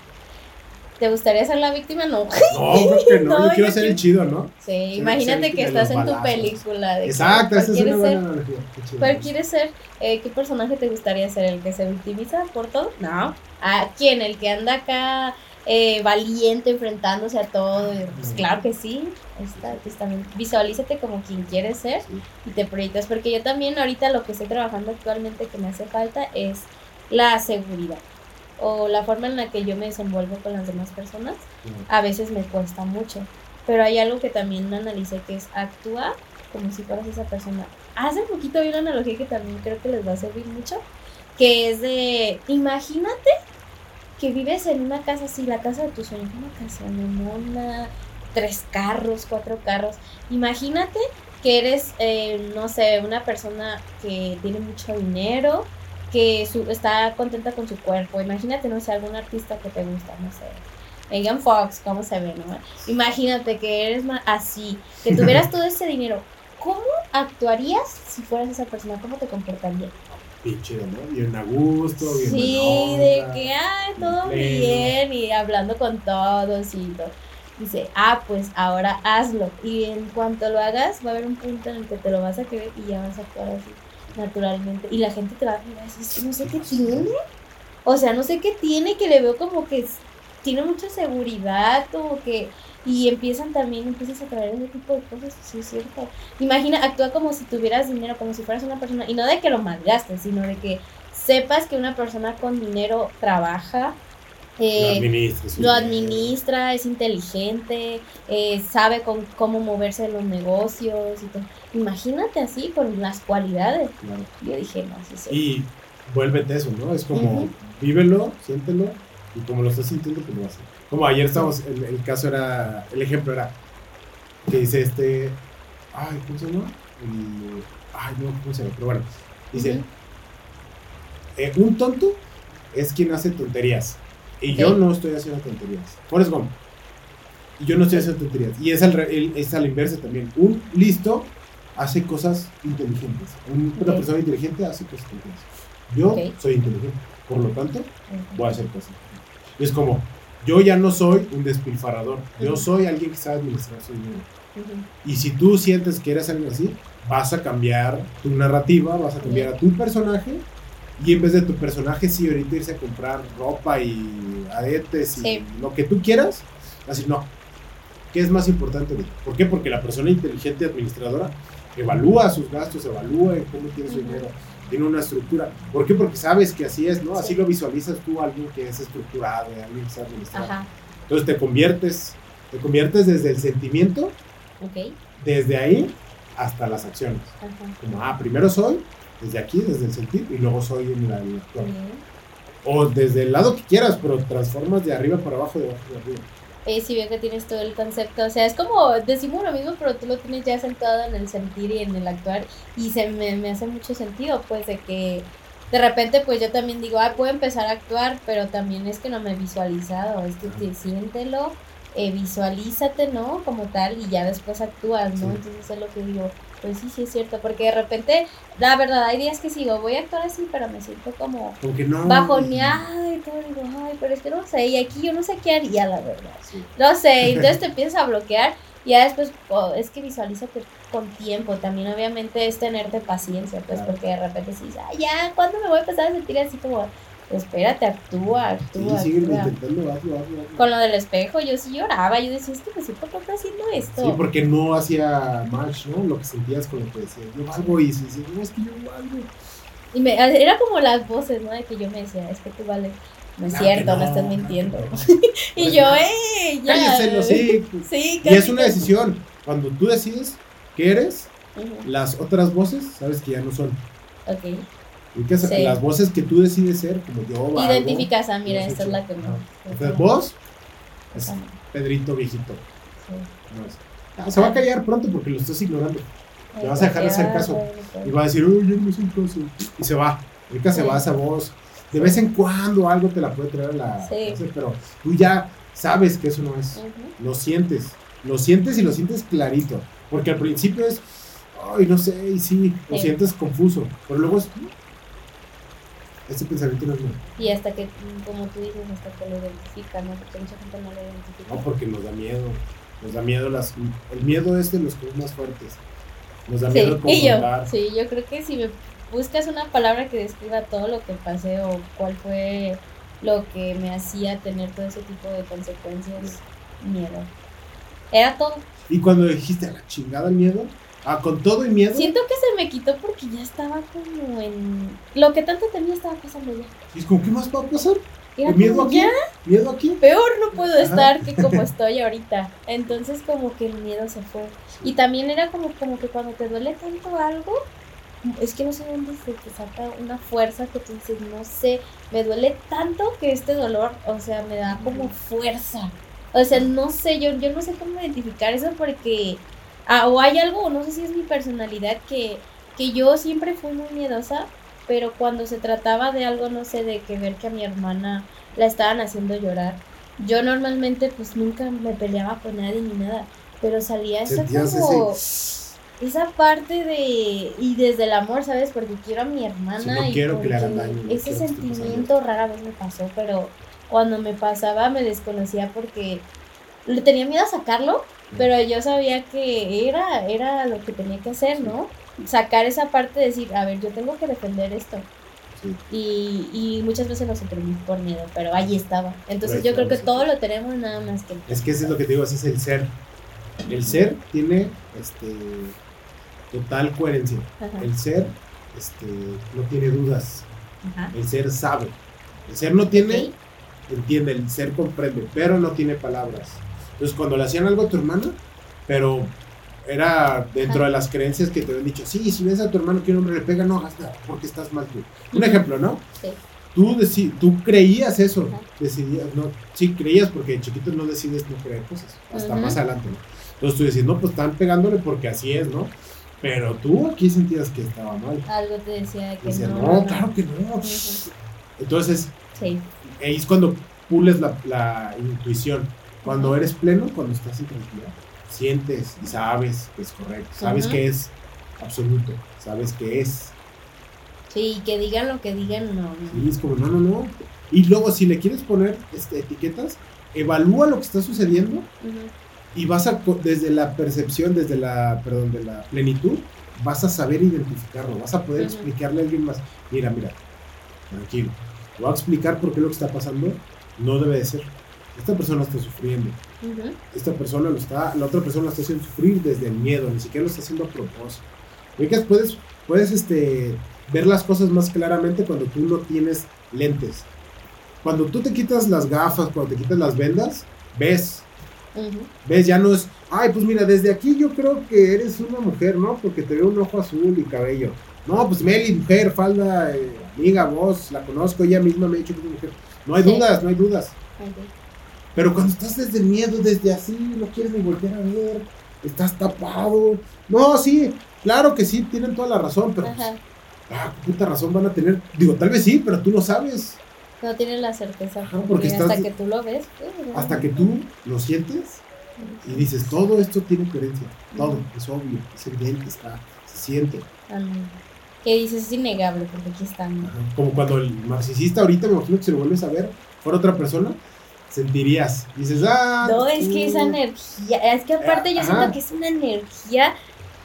¿Te gustaría ser la víctima? No. No, creo [LAUGHS] que no. yo quiero ser el chido, ¿no? Sí, imagínate que estás en tu película. De Exacto, esa es una buena analogía. ¿Cuál quieres ser? Eh, ¿Qué personaje te gustaría ser? ¿El que se victimiza por todo? No. ¿A quién? ¿El que anda acá eh, valiente enfrentándose a todo. Pues claro que sí, está, está, visualízate como quien quieres ser y te proyectas, porque yo también ahorita lo que estoy trabajando actualmente que me hace falta es la seguridad o la forma en la que yo me desenvuelvo con las demás personas. A veces me cuesta mucho, pero hay algo que también analicé que es actuar como si fueras esa persona. Hace poquito vi una analogía que también creo que les va a servir mucho, que es de, imagínate que vives en una casa así, la casa de tus sueños, una casa mona, tres carros, cuatro carros. Imagínate que eres, eh, no sé, una persona que tiene mucho dinero, que su, está contenta con su cuerpo. Imagínate, no sé, algún artista que te gusta, no sé. Megan Fox, ¿cómo se ve, no? Imagínate que eres así, que [LAUGHS] tuvieras todo ese dinero. ¿Cómo actuarías si fueras esa persona? ¿Cómo te comportarías? Pinche, ¿no? Bien a gusto, bien Sí, de que, ay, todo bien, y hablando con todos y todo. Dice, ah, pues ahora hazlo. Y en cuanto lo hagas, va a haber un punto en el que te lo vas a creer y ya vas a actuar así, naturalmente. Y la gente te va a decir, no sé qué tiene. O sea, no sé qué tiene, que le veo como que tiene mucha seguridad, como que y empiezan también, empiezas a traer ese tipo de cosas, sí es cierto. Imagina, actúa como si tuvieras dinero, como si fueras una persona, y no de que lo malgastes, sino de que sepas que una persona con dinero trabaja, eh, lo, administra, es inteligente, eh, sabe con, cómo moverse en los negocios y todo. Imagínate así, con las cualidades. Yo dije, no, sí, sí. Y vuélvete eso, ¿no? Es como, vívelo, siéntelo, y como lo estás sintiendo, pues lo vas a hacer. Como ayer estamos, el, el, caso era, el ejemplo era, que dice este, ay, ¿cómo se llama? ay, no, ¿cómo se llama? Pero bueno, dice, eh, un tonto es quien hace tonterías. Y yo no estoy haciendo tonterías. Por eso, y yo no estoy haciendo tonterías. Y es al, es al inverso también. Un listo hace cosas inteligentes. una persona inteligente hace cosas inteligentes. Yo soy inteligente. Por lo tanto, voy a hacer cosas. Y es como, yo ya no soy un despilfarador. Yo soy alguien que sabe administrar su dinero. Y si tú sientes que eres alguien así, vas a cambiar tu narrativa, vas a cambiar a tu personaje. Y en vez de tu personaje, sí, ahorita irse a comprar ropa y aretes y lo que tú quieras, así no. ¿Qué es más importante? ¿Por qué? Porque la persona inteligente administradora evalúa sus gastos, evalúa cómo tiene su dinero, tiene una estructura. ¿Por qué? Porque sabes que así es, ¿no? Así lo visualizas tú, alguien que es estructurado, alguien que sabe administrar. Entonces te conviertes, te conviertes desde el sentimiento, desde ahí hasta las acciones. Como, ah, primero soy, desde aquí, desde el sentir, y luego soy en la, O desde el lado que quieras, pero transformas de arriba para abajo, de abajo para arriba eh, si bien que tienes todo el concepto, o sea, es como, decimos lo mismo, pero tú lo tienes ya sentado en el sentir y en el actuar, y se me, me hace mucho sentido, pues, de que de repente, pues yo también digo, ah, puedo empezar a actuar, pero también es que no me he visualizado, es que te, siéntelo, eh, visualízate, ¿no? Como tal, y ya después actúas, ¿no? Entonces es lo que digo, pues sí, sí es cierto, porque de repente, la verdad, hay días que sigo, voy a actuar así, pero me siento como, no, bajoneada y todo, digo, ay, pero es que no sé, y aquí yo no sé qué haría, la verdad. No sé, entonces [LAUGHS] te empiezas a bloquear y ya después, oh, es que visualízate con tiempo, también obviamente es tenerte paciencia, pues, porque de repente sí, ay, ya, ¿cuándo me voy a empezar a sentir así como espérate, actúa, actúa. Sí, sigue intentando, hazlo, hazlo, Con lo del espejo, yo sí lloraba, yo decía, es que me siento está haciendo esto. Sí, porque no hacía match, ¿no? Lo que sentías con lo que decías, yo valgo y si no, es que yo valgo. Y me, era como las voces, ¿no? De que yo me decía, es que tú vales. No es cierto, no, estás mintiendo. [LAUGHS] y pues yo, ¡eh! Ya. Cállese, sí. sí y es una decisión. Cuando tú decides que eres, las otras voces, sabes que ya no son. Ok. Y las voces que tú decides ser, como yo. Identificas, a, ah, mira, esta es la que no. Entonces, vos es Pedrito viejito. No, se va a callar pronto porque lo estás ignorando. Te vas a dejar de hacer caso. Y va a decir, uy, yo no siento caso. Y se va. Ahorita se va esa voz. De vez en cuando algo te la puede traer a la. pero tú ya sabes que eso no es. Lo sientes. Lo sientes y lo sientes clarito. Porque al principio es, ay, no sé, y sí, lo sientes confuso. Pero luego es, este pensamiento no es mío. Y hasta que, como tú dices, hasta que lo identifica, ¿no? Porque mucha gente no lo identifica. No, porque nos da miedo. Nos da miedo las... El miedo es de los que más fuertes. Nos da miedo sí, yo, sí, yo creo que si me buscas una palabra que describa todo lo que pasé o cuál fue lo que me hacía tener todo ese tipo de consecuencias, miedo. Era todo. Y cuando dijiste a la chingada el miedo, Ah, con todo y miedo. Siento que se me quitó porque ya estaba como en. Lo que tanto tenía estaba pasando ya. ¿Y es como, qué más va a pasar? ¿Miedo aquí? ¿Miedo aquí? Peor no puedo estar que como [LAUGHS] estoy ahorita. Entonces, como que el miedo se fue. Y también era como, como que cuando te duele tanto algo, es que no sé dónde se te saca una fuerza que tú dices, no sé, me duele tanto que este dolor, o sea, me da como fuerza. O sea, no sé, yo, yo no sé cómo identificar eso porque Ah, o hay algo, no sé si es mi personalidad, que, que yo siempre fui muy miedosa, pero cuando se trataba de algo, no sé, de que ver que a mi hermana la estaban haciendo llorar, yo normalmente pues nunca me peleaba con nadie ni nada, pero salía esa como... [SNIFFS] Esa parte de... Y desde el amor, ¿sabes? Porque quiero a mi hermana. y quiero que le hagan daño. ese sentimiento rara vez me pasó, pero cuando me pasaba me desconocía porque le tenía miedo a sacarlo, pero yo sabía que era, era lo que tenía que hacer, ¿no? Sacar esa parte de decir, a ver, yo tengo que defender esto. Y, y muchas veces lo suprimí por miedo, pero ahí estaba. Entonces yo creo que todo lo tenemos nada más que... Es que eso es lo que te digo, ese es el ser. El ser tiene este, total coherencia. El ser este, no tiene dudas. El ser sabe. El ser no tiene, entiende, el ser comprende, pero no tiene palabras. Entonces, cuando le hacían algo a tu hermano, pero era dentro de las creencias que te habían dicho, sí, si ves a tu hermano que un hombre le pega, no hagas nada, porque estás mal tú. Un ejemplo, ¿no? Sí. Tú, tú creías eso, decidías, no, sí creías porque de chiquito no decides no creer cosas, hasta más adelante, ¿no? Entonces tú decías, no, pues están pegándole porque así es, ¿no? Pero tú aquí sentías que estaba mal. Algo te decía que no. No, claro que no. Entonces, sí. ahí es cuando pules la, la intuición cuando eres pleno, cuando estás en tranquilidad, sientes y sabes que es correcto, sabes que es absoluto, sabes que es Sí, que digan lo que digan, no. Sí, es como, no, no, no. Y luego, si le quieres poner este, etiquetas, evalúa lo que está sucediendo y vas a, desde la percepción, desde la, perdón, de la plenitud, vas a saber identificarlo, vas a poder explicarle a alguien más, mira, mira, tranquilo, te voy a explicar por qué lo que está pasando no debe de ser. Esta persona está sufriendo. Esta persona lo está, la otra persona lo está haciendo sufrir desde el miedo, ni siquiera lo está haciendo a propósito. Puedes, puedes este, ver las cosas más claramente cuando tú no tienes lentes. Cuando tú te quitas las gafas, cuando te quitas las vendas, ves. Ves, ya no es, ay, pues mira, desde aquí yo creo que eres una mujer, ¿no? Porque te veo un ojo azul y cabello. No, pues Meli, mujer, falda, eh, amiga, vos, la conozco, ella misma me ha dicho que es mujer. No hay dudas, no hay dudas. Pero cuando estás desde el miedo, desde así, no quieres ni volver a ver, estás tapado. No, sí, claro que sí, tienen toda la razón, pero pues, ah, qué puta razón van a tener. Digo, tal vez sí, pero tú no sabes. No tienen la certeza. porque, hasta que tú lo ves. Pues, hasta que tú lo sientes y dices, todo esto tiene coherencia. Todo, es obvio, es evidente, está, se siente. Que dices, es innegable, porque aquí están. Como cuando el narcisista ahorita, me imagino que se lo vuelves a ver por otra persona, sentirías. Dices, ah. No, es que esa energía, es que aparte yo siento que es una energía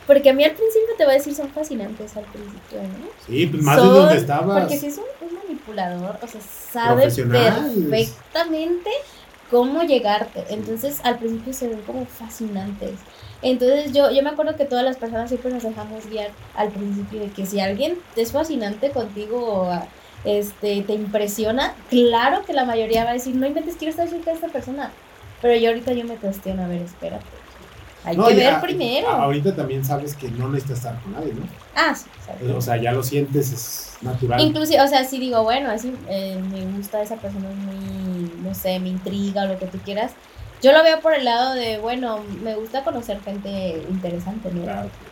porque a mí al principio te voy a decir, son fascinantes al principio, ¿no? Sí, pues más de donde estabas. Porque si es un, manipulador, o sea, sabe perfectamente cómo llegarte. Entonces, al principio se ven como fascinantes. Entonces, yo, yo me acuerdo que todas las personas siempre nos dejamos guiar al principio de que si alguien es fascinante contigo o este, te impresiona, claro que la mayoría va a decir, no inventes, quiero estar cerca de esta persona. Pero yo ahorita yo me cuestiono, a ver, espérate hay que ver primero. Ahorita también sabes que no necesitas estar con nadie, ¿no? Ah, sí. O sea, ya lo sientes, es natural. Inclusive, o sea, si digo, bueno, así eh, me gusta esa persona, muy, no sé, me intriga o lo que tú quieras. Yo lo veo por el lado de, bueno, me gusta conocer gente interesante, ¿no?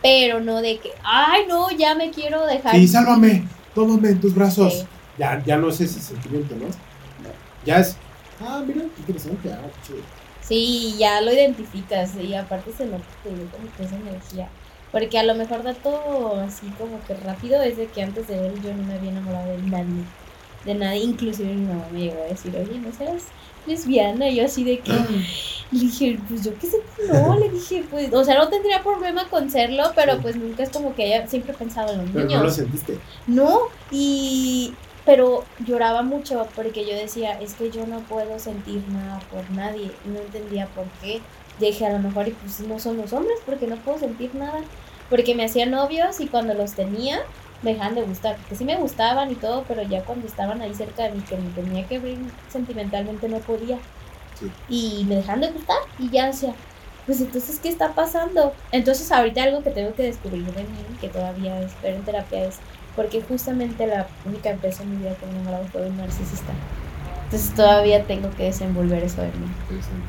Pero no de que, ay, no, ya me quiero dejar. Sí, sálvame, tómame en tus brazos. Ya, ya no es ese sentimiento, ¿no? Ya es, ah, mira, interesante, ah, chido. Sí, ya lo identificas y aparte se nota como que esa energía. Porque a lo mejor dato así como que rápido es de que antes de él yo no me había enamorado de nadie. De nadie, inclusive mi mamá me llegó a decir, oye, ¿no seas lesbiana? Y yo así de que... [CLEARS THROAT] le dije, pues yo qué sé, no, le dije, pues, o sea, no tendría problema con serlo, pero pues nunca es como que ella siempre pensado en los pero niños. no lo sentiste. No, y pero lloraba mucho porque yo decía, es que yo no puedo sentir nada por nadie. No entendía por qué. Dije, a lo mejor, y pues no son los hombres porque no puedo sentir nada. Porque me hacían novios y cuando los tenía me dejaban de gustar. Porque sí me gustaban y todo, pero ya cuando estaban ahí cerca de mí, que me tenía que abrir sentimentalmente, no podía. Y me dejaban de gustar y ya decía, pues entonces, ¿qué está pasando? Entonces, ahorita algo que tengo que descubrir de mí, que todavía espero en terapia, es porque justamente la única empresa en mi vida que me enamorado fue un narcisista. Entonces todavía tengo que desenvolver eso en mí.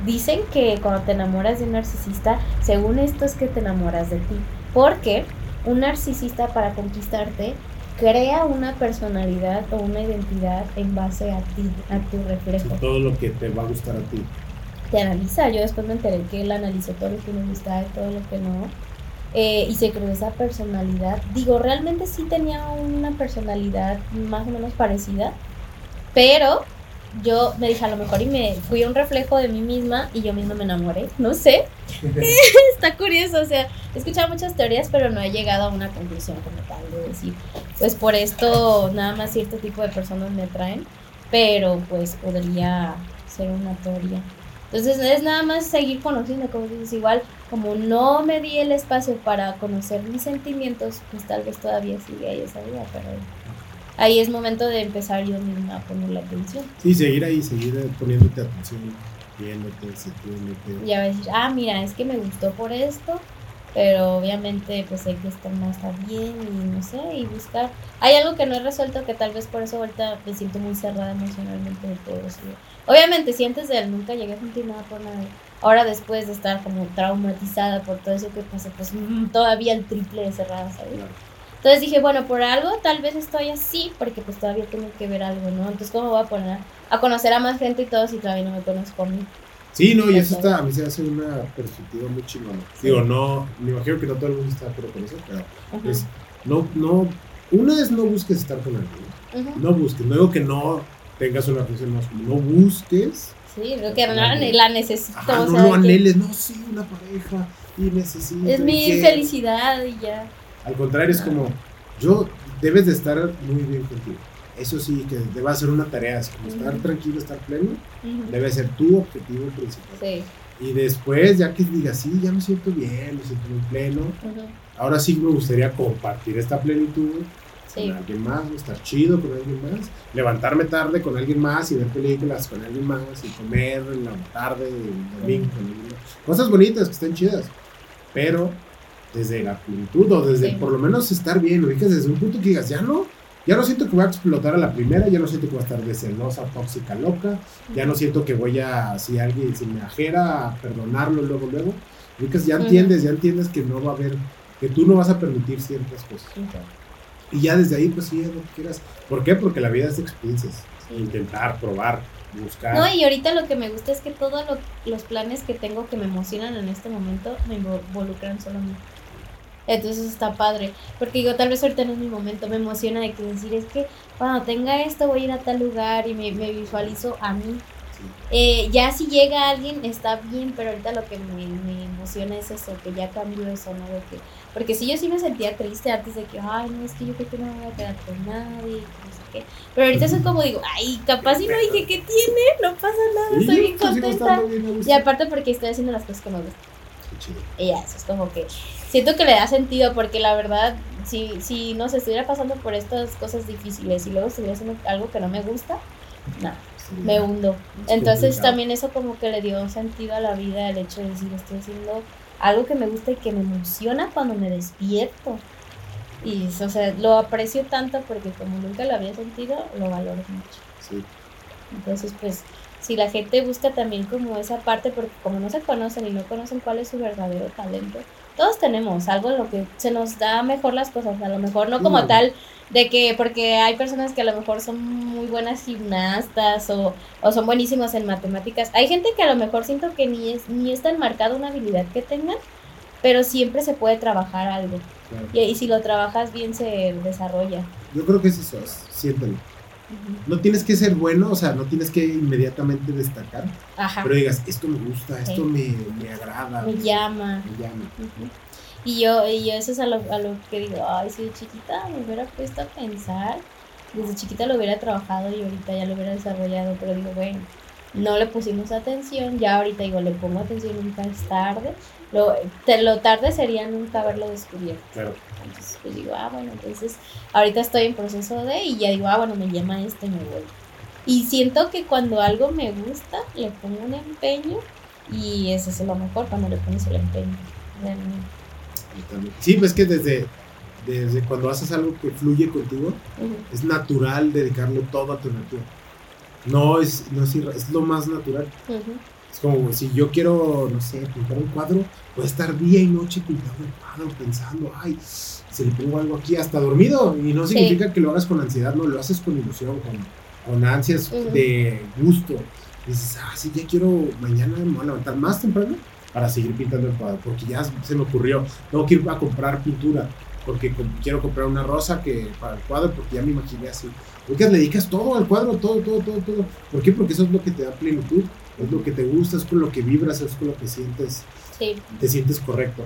Dicen que cuando te enamoras de un narcisista, según esto es que te enamoras de ti. Porque un narcisista para conquistarte crea una personalidad o una identidad en base a ti, a tu reflejo. todo lo que te va a gustar a ti. Te analiza. Yo después me enteré que él analizó todo lo que me gustaba y todo lo que no eh, y se creó esa personalidad. Digo, realmente sí tenía una personalidad más o menos parecida, pero yo me dije a lo mejor y me fui un reflejo de mí misma y yo misma me enamoré, no sé. [LAUGHS] [LAUGHS] Está curioso, o sea, he escuchado muchas teorías, pero no he llegado a una conclusión como tal de decir, pues por esto nada más cierto tipo de personas me atraen, pero pues podría ser una teoría. Entonces es nada más seguir conociendo, como dices, igual como no me di el espacio para conocer mis sentimientos, pues tal vez todavía sigue ahí esa vida, pero ahí es momento de empezar yo misma a ponerle atención. Sí, seguir ahí, seguir poniéndote atención, viéndote, sintiéndote. Vas a decir, ah, mira, es que me gustó por esto, pero obviamente pues hay que estar más bien y no sé, y buscar. Hay algo que no he resuelto que tal vez por eso ahorita me siento muy cerrada emocionalmente de todo eso. Obviamente si antes de él nunca llegué a sentir nada por nadie, ahora después de estar como traumatizada por todo eso que pasó, pues mm, todavía el triple de cerrada, ¿sabes? Entonces dije, bueno, por algo tal vez estoy así, porque pues todavía tengo que ver algo, ¿no? Entonces, ¿cómo voy a poner a conocer a más gente y todo si todavía no me conozco a mí? Sí, no, y eso está, a mí se hace una perspectiva muy chingona. Digo, no, me imagino que no todo el mundo está de acuerdo con eso, pero es, no, no una es no busques estar con alguien. No busques, no digo que no tengas una relación más, no busques. Sí, creo que la, necesito. no lo anheles, no, sí, una pareja y necesito. Es mi felicidad y ya. Al contrario, es como, yo debes de estar muy bien contigo. Eso sí, que debe ser una tarea, es como estar tranquilo, estar pleno, debe ser tu objetivo principal. Sí. Y después, ya que digas, sí, ya me siento bien, me siento muy pleno, ahora sí me gustaría compartir esta plenitud con alguien más, estar chido con alguien más, levantarme tarde con alguien más y ver películas con alguien más y comer en la tarde, el domingo con alguien más. Cosas bonitas que estén chidas, pero desde la plenitud o desde por lo menos estar bien, o desde un punto que digas, ya no, ya no siento que voy a explotar a la primera, ya no siento que voy a estar de celosa, tóxica, loca, ya no siento que voy a, si alguien se me ajera, a perdonarlo luego, luego. Ubicas, ya entiendes, ya entiendes que no va a haber, que tú no vas a permitir ciertas cosas. Y ya desde ahí, pues sí, es lo que quieras. ¿Por qué? Porque la vida es de experiencias. Intentar, probar, buscar. No, y ahorita lo que me gusta es que todos los planes que tengo que me emocionan en este momento me involucran solo a mí. Entonces está padre. Porque digo, tal vez ahorita no es mi momento. Me emociona de que decir, es que cuando tenga esto voy a ir a tal lugar y me, visualizo a mí. Eh, ya si llega alguien está bien, pero ahorita lo que me, emociona es eso, que ya cambió eso, ¿no? De que, porque si yo sí me sentía triste antes de que, ay, no, es que yo creo que no me voy a quedar con nadie, no sé qué. Pero ahorita es como digo, ay, capaz y no dije, ¿qué tiene? No pasa nada, estoy bien contenta. y aparte porque estoy haciendo las cosas que me gustan. Y ya, eso es como que siento que le da sentido porque la verdad, si, si no se estuviera pasando por estas cosas difíciles y luego estuviera haciendo algo que no me gusta, no, me hundo. Entonces también eso como que le dio sentido a la vida el hecho de decir, estoy haciendo algo que me gusta y que me emociona cuando me despierto. Y, o sea, lo aprecio tanto porque como nunca lo había sentido, lo valoro mucho. Entonces, pues, si la gente busca también como esa parte, porque como no se conocen y no conocen cuál es su verdadero talento, todos tenemos algo en lo que se nos da mejor las cosas, a lo mejor no como tal de que, porque hay personas que a lo mejor son muy buenas gimnastas o, o son buenísimos en matemáticas, hay gente que a lo mejor siento que ni es, ni es tan marcada una habilidad que tengan, pero siempre se puede trabajar algo. Y, y, si lo trabajas bien se desarrolla. Yo creo que es eso, siéntelo. No tienes que ser bueno, o sea, no tienes que inmediatamente destacar. Pero digas, esto me gusta, esto me, me, agrada. Me llama. Me llama. Y yo, y yo eso es a lo, a lo que digo, ay, si de chiquita me hubiera puesto a pensar, desde chiquita lo hubiera trabajado y ahorita ya lo hubiera desarrollado, pero digo, bueno, no le pusimos atención, ya ahorita digo, le pongo atención, nunca es tarde. Lo, lo tarde sería nunca haberlo descubierto. Claro. Entonces, pues digo, ah, bueno, entonces ahorita estoy en proceso de y ya digo, ah, bueno, me llama este, me voy. Y siento que cuando algo me gusta, le pongo un empeño y eso es lo mejor cuando le pones el empeño. Sí, pues que desde, desde cuando haces algo que fluye contigo, es natural dedicarle todo a tu energía. No es, no es, es lo más natural. Es como si yo quiero, no sé, pintar un cuadro, voy a estar día y noche pintando el cuadro, pensando, ay, se le pongo algo aquí, hasta dormido. Y no significa que lo hagas con ansiedad, no, lo haces con ilusión, con, con ansias de gusto. dices, ah, sí, ya quiero, mañana me voy a levantar más temprano para seguir pintando el cuadro, porque ya se me ocurrió, tengo que ir a comprar pintura, porque quiero comprar una rosa que para el cuadro, porque ya me imaginé así. Porque le dedicas todo al cuadro, todo, todo, todo, todo. ¿Por qué? Porque eso es lo que te da plenitud, es lo que te gusta, es con lo que vibras, es con lo que sientes, sí. te sientes correcto.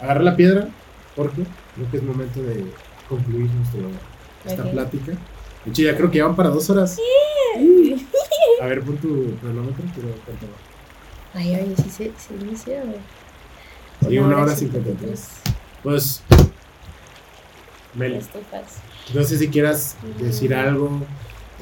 Agarra la piedra, porque creo que es momento de concluir nuestro, esta plática. De hecho, ya creo que ya van para dos horas. Sí. A ver, pon tu cronómetro, quiero Ay, ay, sí se, se inicia. Sí, una hora cincuenta y tres. Pues, Meli. No sé si quieras decir algo,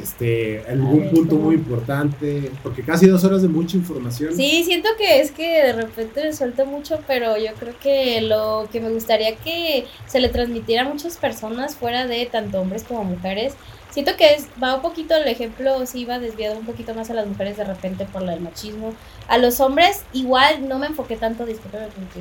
este, algún punto muy importante, porque casi dos horas de mucha información. Sí, siento que es que de repente me suelto mucho, pero yo creo que lo que me gustaría que se le transmitiera a muchas personas, fuera de tanto hombres como mujeres, siento que es, va un poquito el ejemplo, sí va desviado un poquito más a las mujeres de repente por el machismo. A los hombres igual no me enfoqué tanto, disculpen, porque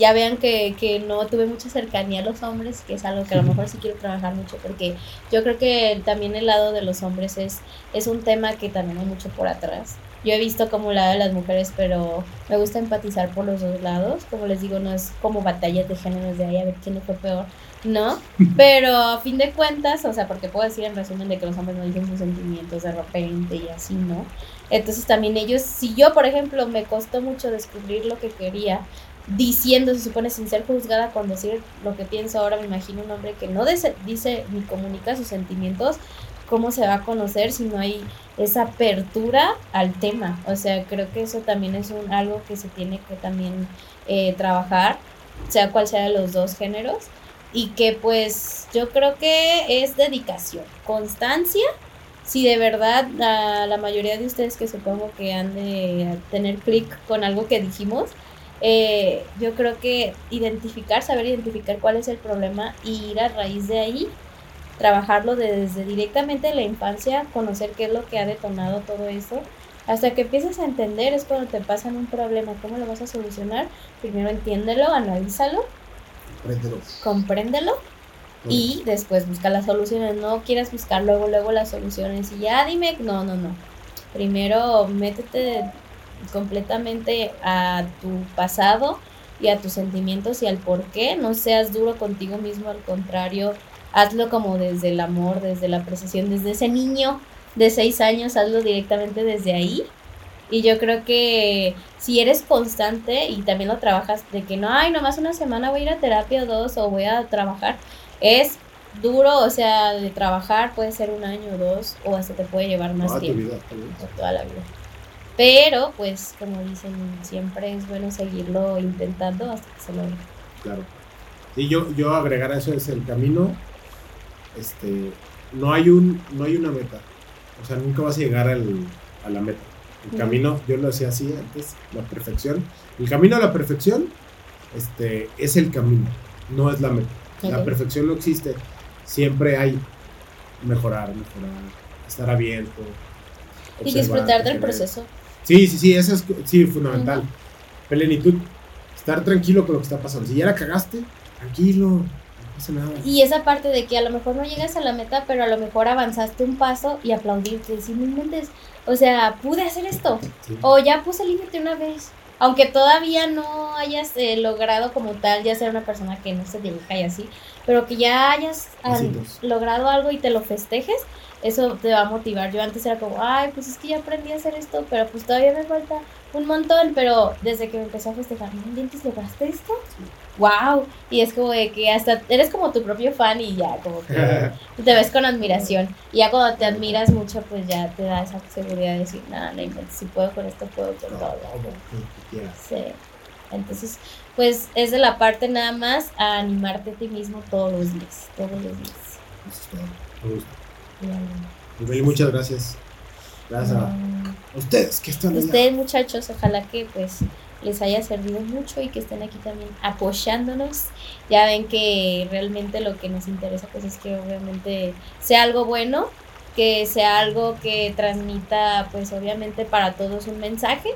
ya vean que, que, no tuve mucha cercanía a los hombres, que es algo que a lo mejor sí quiero trabajar mucho, porque yo creo que también el lado de los hombres es, es un tema que también hay mucho por atrás. yo he visto como lado de las mujeres, pero me gusta empatizar por los dos lados. Como les digo, no es como batallas de géneros de ahí a ver quién fue peor, ¿no? [LAUGHS] Pero a fin de cuentas, o sea, porque puedo decir en resumen de que los hombres no dicen sus sentimientos de repente y así, ¿no? Entonces también ellos, si yo, por ejemplo, me costó mucho descubrir lo que quería, diciendo, se supone, sin ser juzgada con decir lo que pienso ahora, me imagino un hombre que no dice, ni comunica sus sentimientos, cómo se va a conocer si no hay esa apertura al tema. O sea, creo que eso también es un, algo que se tiene que también eh, trabajar, sea cual sea de los dos géneros. Y que pues yo creo que es dedicación, constancia. Si de verdad a la mayoría de ustedes que supongo que han de tener clic con algo que dijimos, eh, yo creo que identificar, saber identificar cuál es el problema y ir a raíz de ahí trabajarlo desde directamente la infancia, conocer qué es lo que ha detonado todo eso, hasta que empieces a entender es cuando te pasan un problema, cómo lo vas a solucionar, primero entiéndelo, analízalo, compréndelo, compréndelo y después busca las soluciones, no quieras buscar luego, luego las soluciones y ya dime, no, no, no, primero métete completamente a tu pasado y a tus sentimientos y al por qué, no seas duro contigo mismo, al contrario, hazlo como desde el amor, desde la apreciación, desde ese niño de seis años, hazlo directamente desde ahí. Y yo creo que si eres constante y también lo trabajas de que no, ay, nomás una semana voy a ir a terapia o dos o voy a trabajar, es duro, o sea, de trabajar puede ser un año o dos o hasta te puede llevar más tiempo. toda la vida. Pero, pues, como dicen, siempre es bueno seguirlo intentando hasta que se logre. Claro. Y yo, yo agregar a eso es el camino este, no hay un, no hay una meta. O sea, nunca vas a llegar al, a la meta. El camino, yo lo decía así antes, la perfección. El camino a la perfección, este, es el camino, no es la meta. La perfección no existe. Siempre hay mejorar, mejorar, estar abierto. Y disfrutar del proceso. Sí, sí, sí, eso es sí, fundamental. Plenitud, estar tranquilo con lo que está pasando. Si ya la cagaste, tranquilo, y esa parte de que a lo mejor no llegas a la meta, pero a lo mejor avanzaste un paso y aplaudirte, decir, no o sea, pude hacer esto, o ya puse límite una vez, aunque todavía no hayas eh, logrado como tal ya ser una persona que no se dibuja y así, pero que ya hayas logrado algo y te lo festejes, eso te va a motivar. Yo antes era como, ay, pues es que ya aprendí a hacer esto, pero pues todavía me falta un montón, pero desde que me empecé a festejar, ¿no dientes lograste esto? wow, y es como de que hasta eres como tu propio fan y ya, como que [LAUGHS] te ves con admiración. Y ya cuando te admiras mucho, pues ya te da esa seguridad de decir, nada, no si puedo con esto, puedo con todo. Sí. Entonces, pues es de la parte nada más a animarte a ti mismo todos los días, todos los días. Muchas gracias. Gracias a ustedes que están Ustedes, muchachos, ojalá que pues les haya servido mucho y que estén aquí también apoyándonos. Ya ven que realmente lo que nos interesa pues es que obviamente sea algo bueno, que sea algo que transmita pues obviamente para todos un mensaje,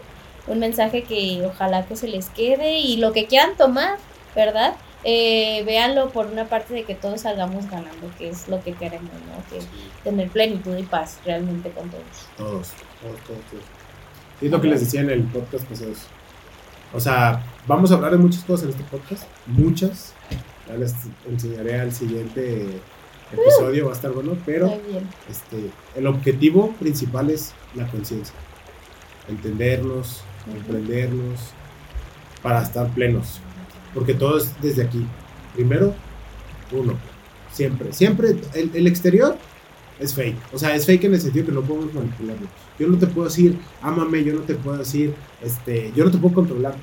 un mensaje que ojalá que se les quede y lo que quieran tomar, ¿verdad? Eh, véanlo por una parte de que todos salgamos ganando, que es lo que queremos, ¿no? Que tener plenitud y paz realmente con todos. Todos, todos, todos. es lo que les decía en el podcast pasado. O sea, vamos a hablar de muchas cosas en este podcast, muchas. Ya les enseñaré al siguiente episodio, va a estar bueno, pero este, el objetivo principal es la conciencia. Entendernos, comprendernos, para estar plenos. Porque todo es desde aquí. Primero, uno. Siempre. Siempre el, el exterior es fake. O sea, es fake en el sentido que no podemos manipularlo. Yo no te puedo decir, ámame, yo no te puedo decir, este, yo no te puedo controlar.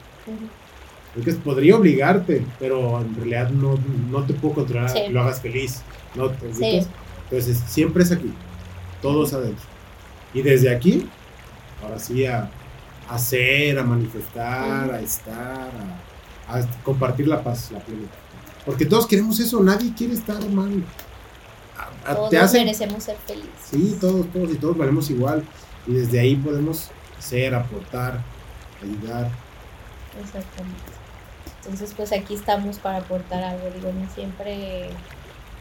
Porque podría obligarte, pero en realidad no, no te puedo controlar que lo hagas feliz. ¿no? Entonces, siempre es aquí, todos adentro. Y desde aquí, ahora sí, a, hacer, a manifestar, a estar, a, compartir la paz, la plenitud. Porque todos queremos eso, nadie quiere estar mal. todos merecemos ser felices. Sí, todos, todos y todos valemos igual. Y desde ahí podemos ser, aportar, ayudar. Exactamente. Entonces, pues aquí estamos para aportar algo. Digo, no siempre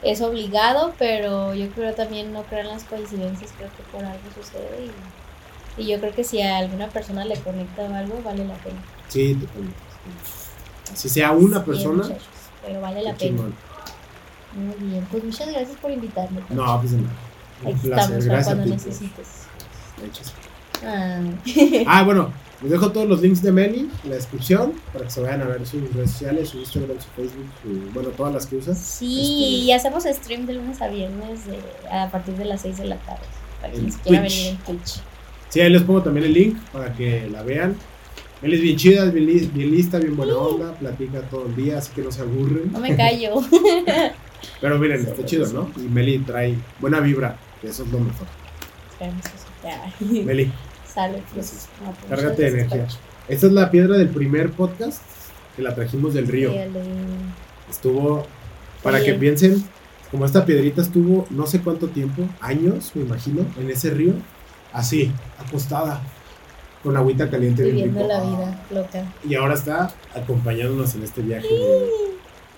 es obligado, pero yo creo también no creo en las coincidencias, creo que por algo sucede y Y yo creo que si a alguna persona le conecta algo, vale la pena. Sí, totalmente. Si sea una persona. pero vale la pena. Muy bien, pues muchas gracias por invitarme. No, pues nada. Ahí estamos gracias cuando necesites. Ah. ah, bueno, les dejo todos los links de Meli en la descripción para que se vayan a ver sus redes sociales, su Instagram, su Facebook, bueno, todas las que usas. Sí, este, y hacemos stream de lunes a viernes a partir de las 6 de la tarde. Para quien quiera venir en Twitch. Sí, ahí les pongo también el link para que la vean. Meli es bien chida, bien, bien lista, bien buena onda, platica todo el día, así que no se aburren. No me callo. [LAUGHS] Pero miren, está chido, ¿no? Y Meli trae buena vibra, que eso es lo mejor. Meli. Sale, pues. pues Cárgate de energía. Esta es la piedra del primer podcast que la trajimos del río. Estuvo, para que piensen, como esta piedrita estuvo no sé cuánto tiempo, años, me imagino, en ese río, así, acostada, con agüita caliente. Viviendo la vida loca. Y ahora está acompañándonos en este viaje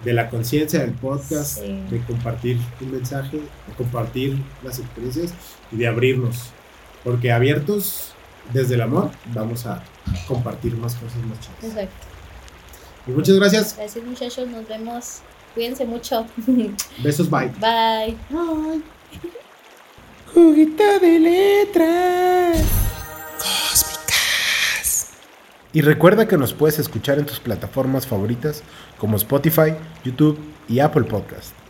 de, la conciencia del podcast, de compartir un mensaje, de compartir las experiencias y de abrirnos. Porque abiertos desde el amor vamos a compartir más cosas más chidas. Exacto. Y muchas gracias. Gracias muchachos, nos vemos. Cuídense mucho. [LAUGHS] Besos, bye. Bye. Bye. Juguito de letras. Cósmicas. Y recuerda que nos puedes escuchar en tus plataformas favoritas como Spotify, YouTube y Apple Podcast.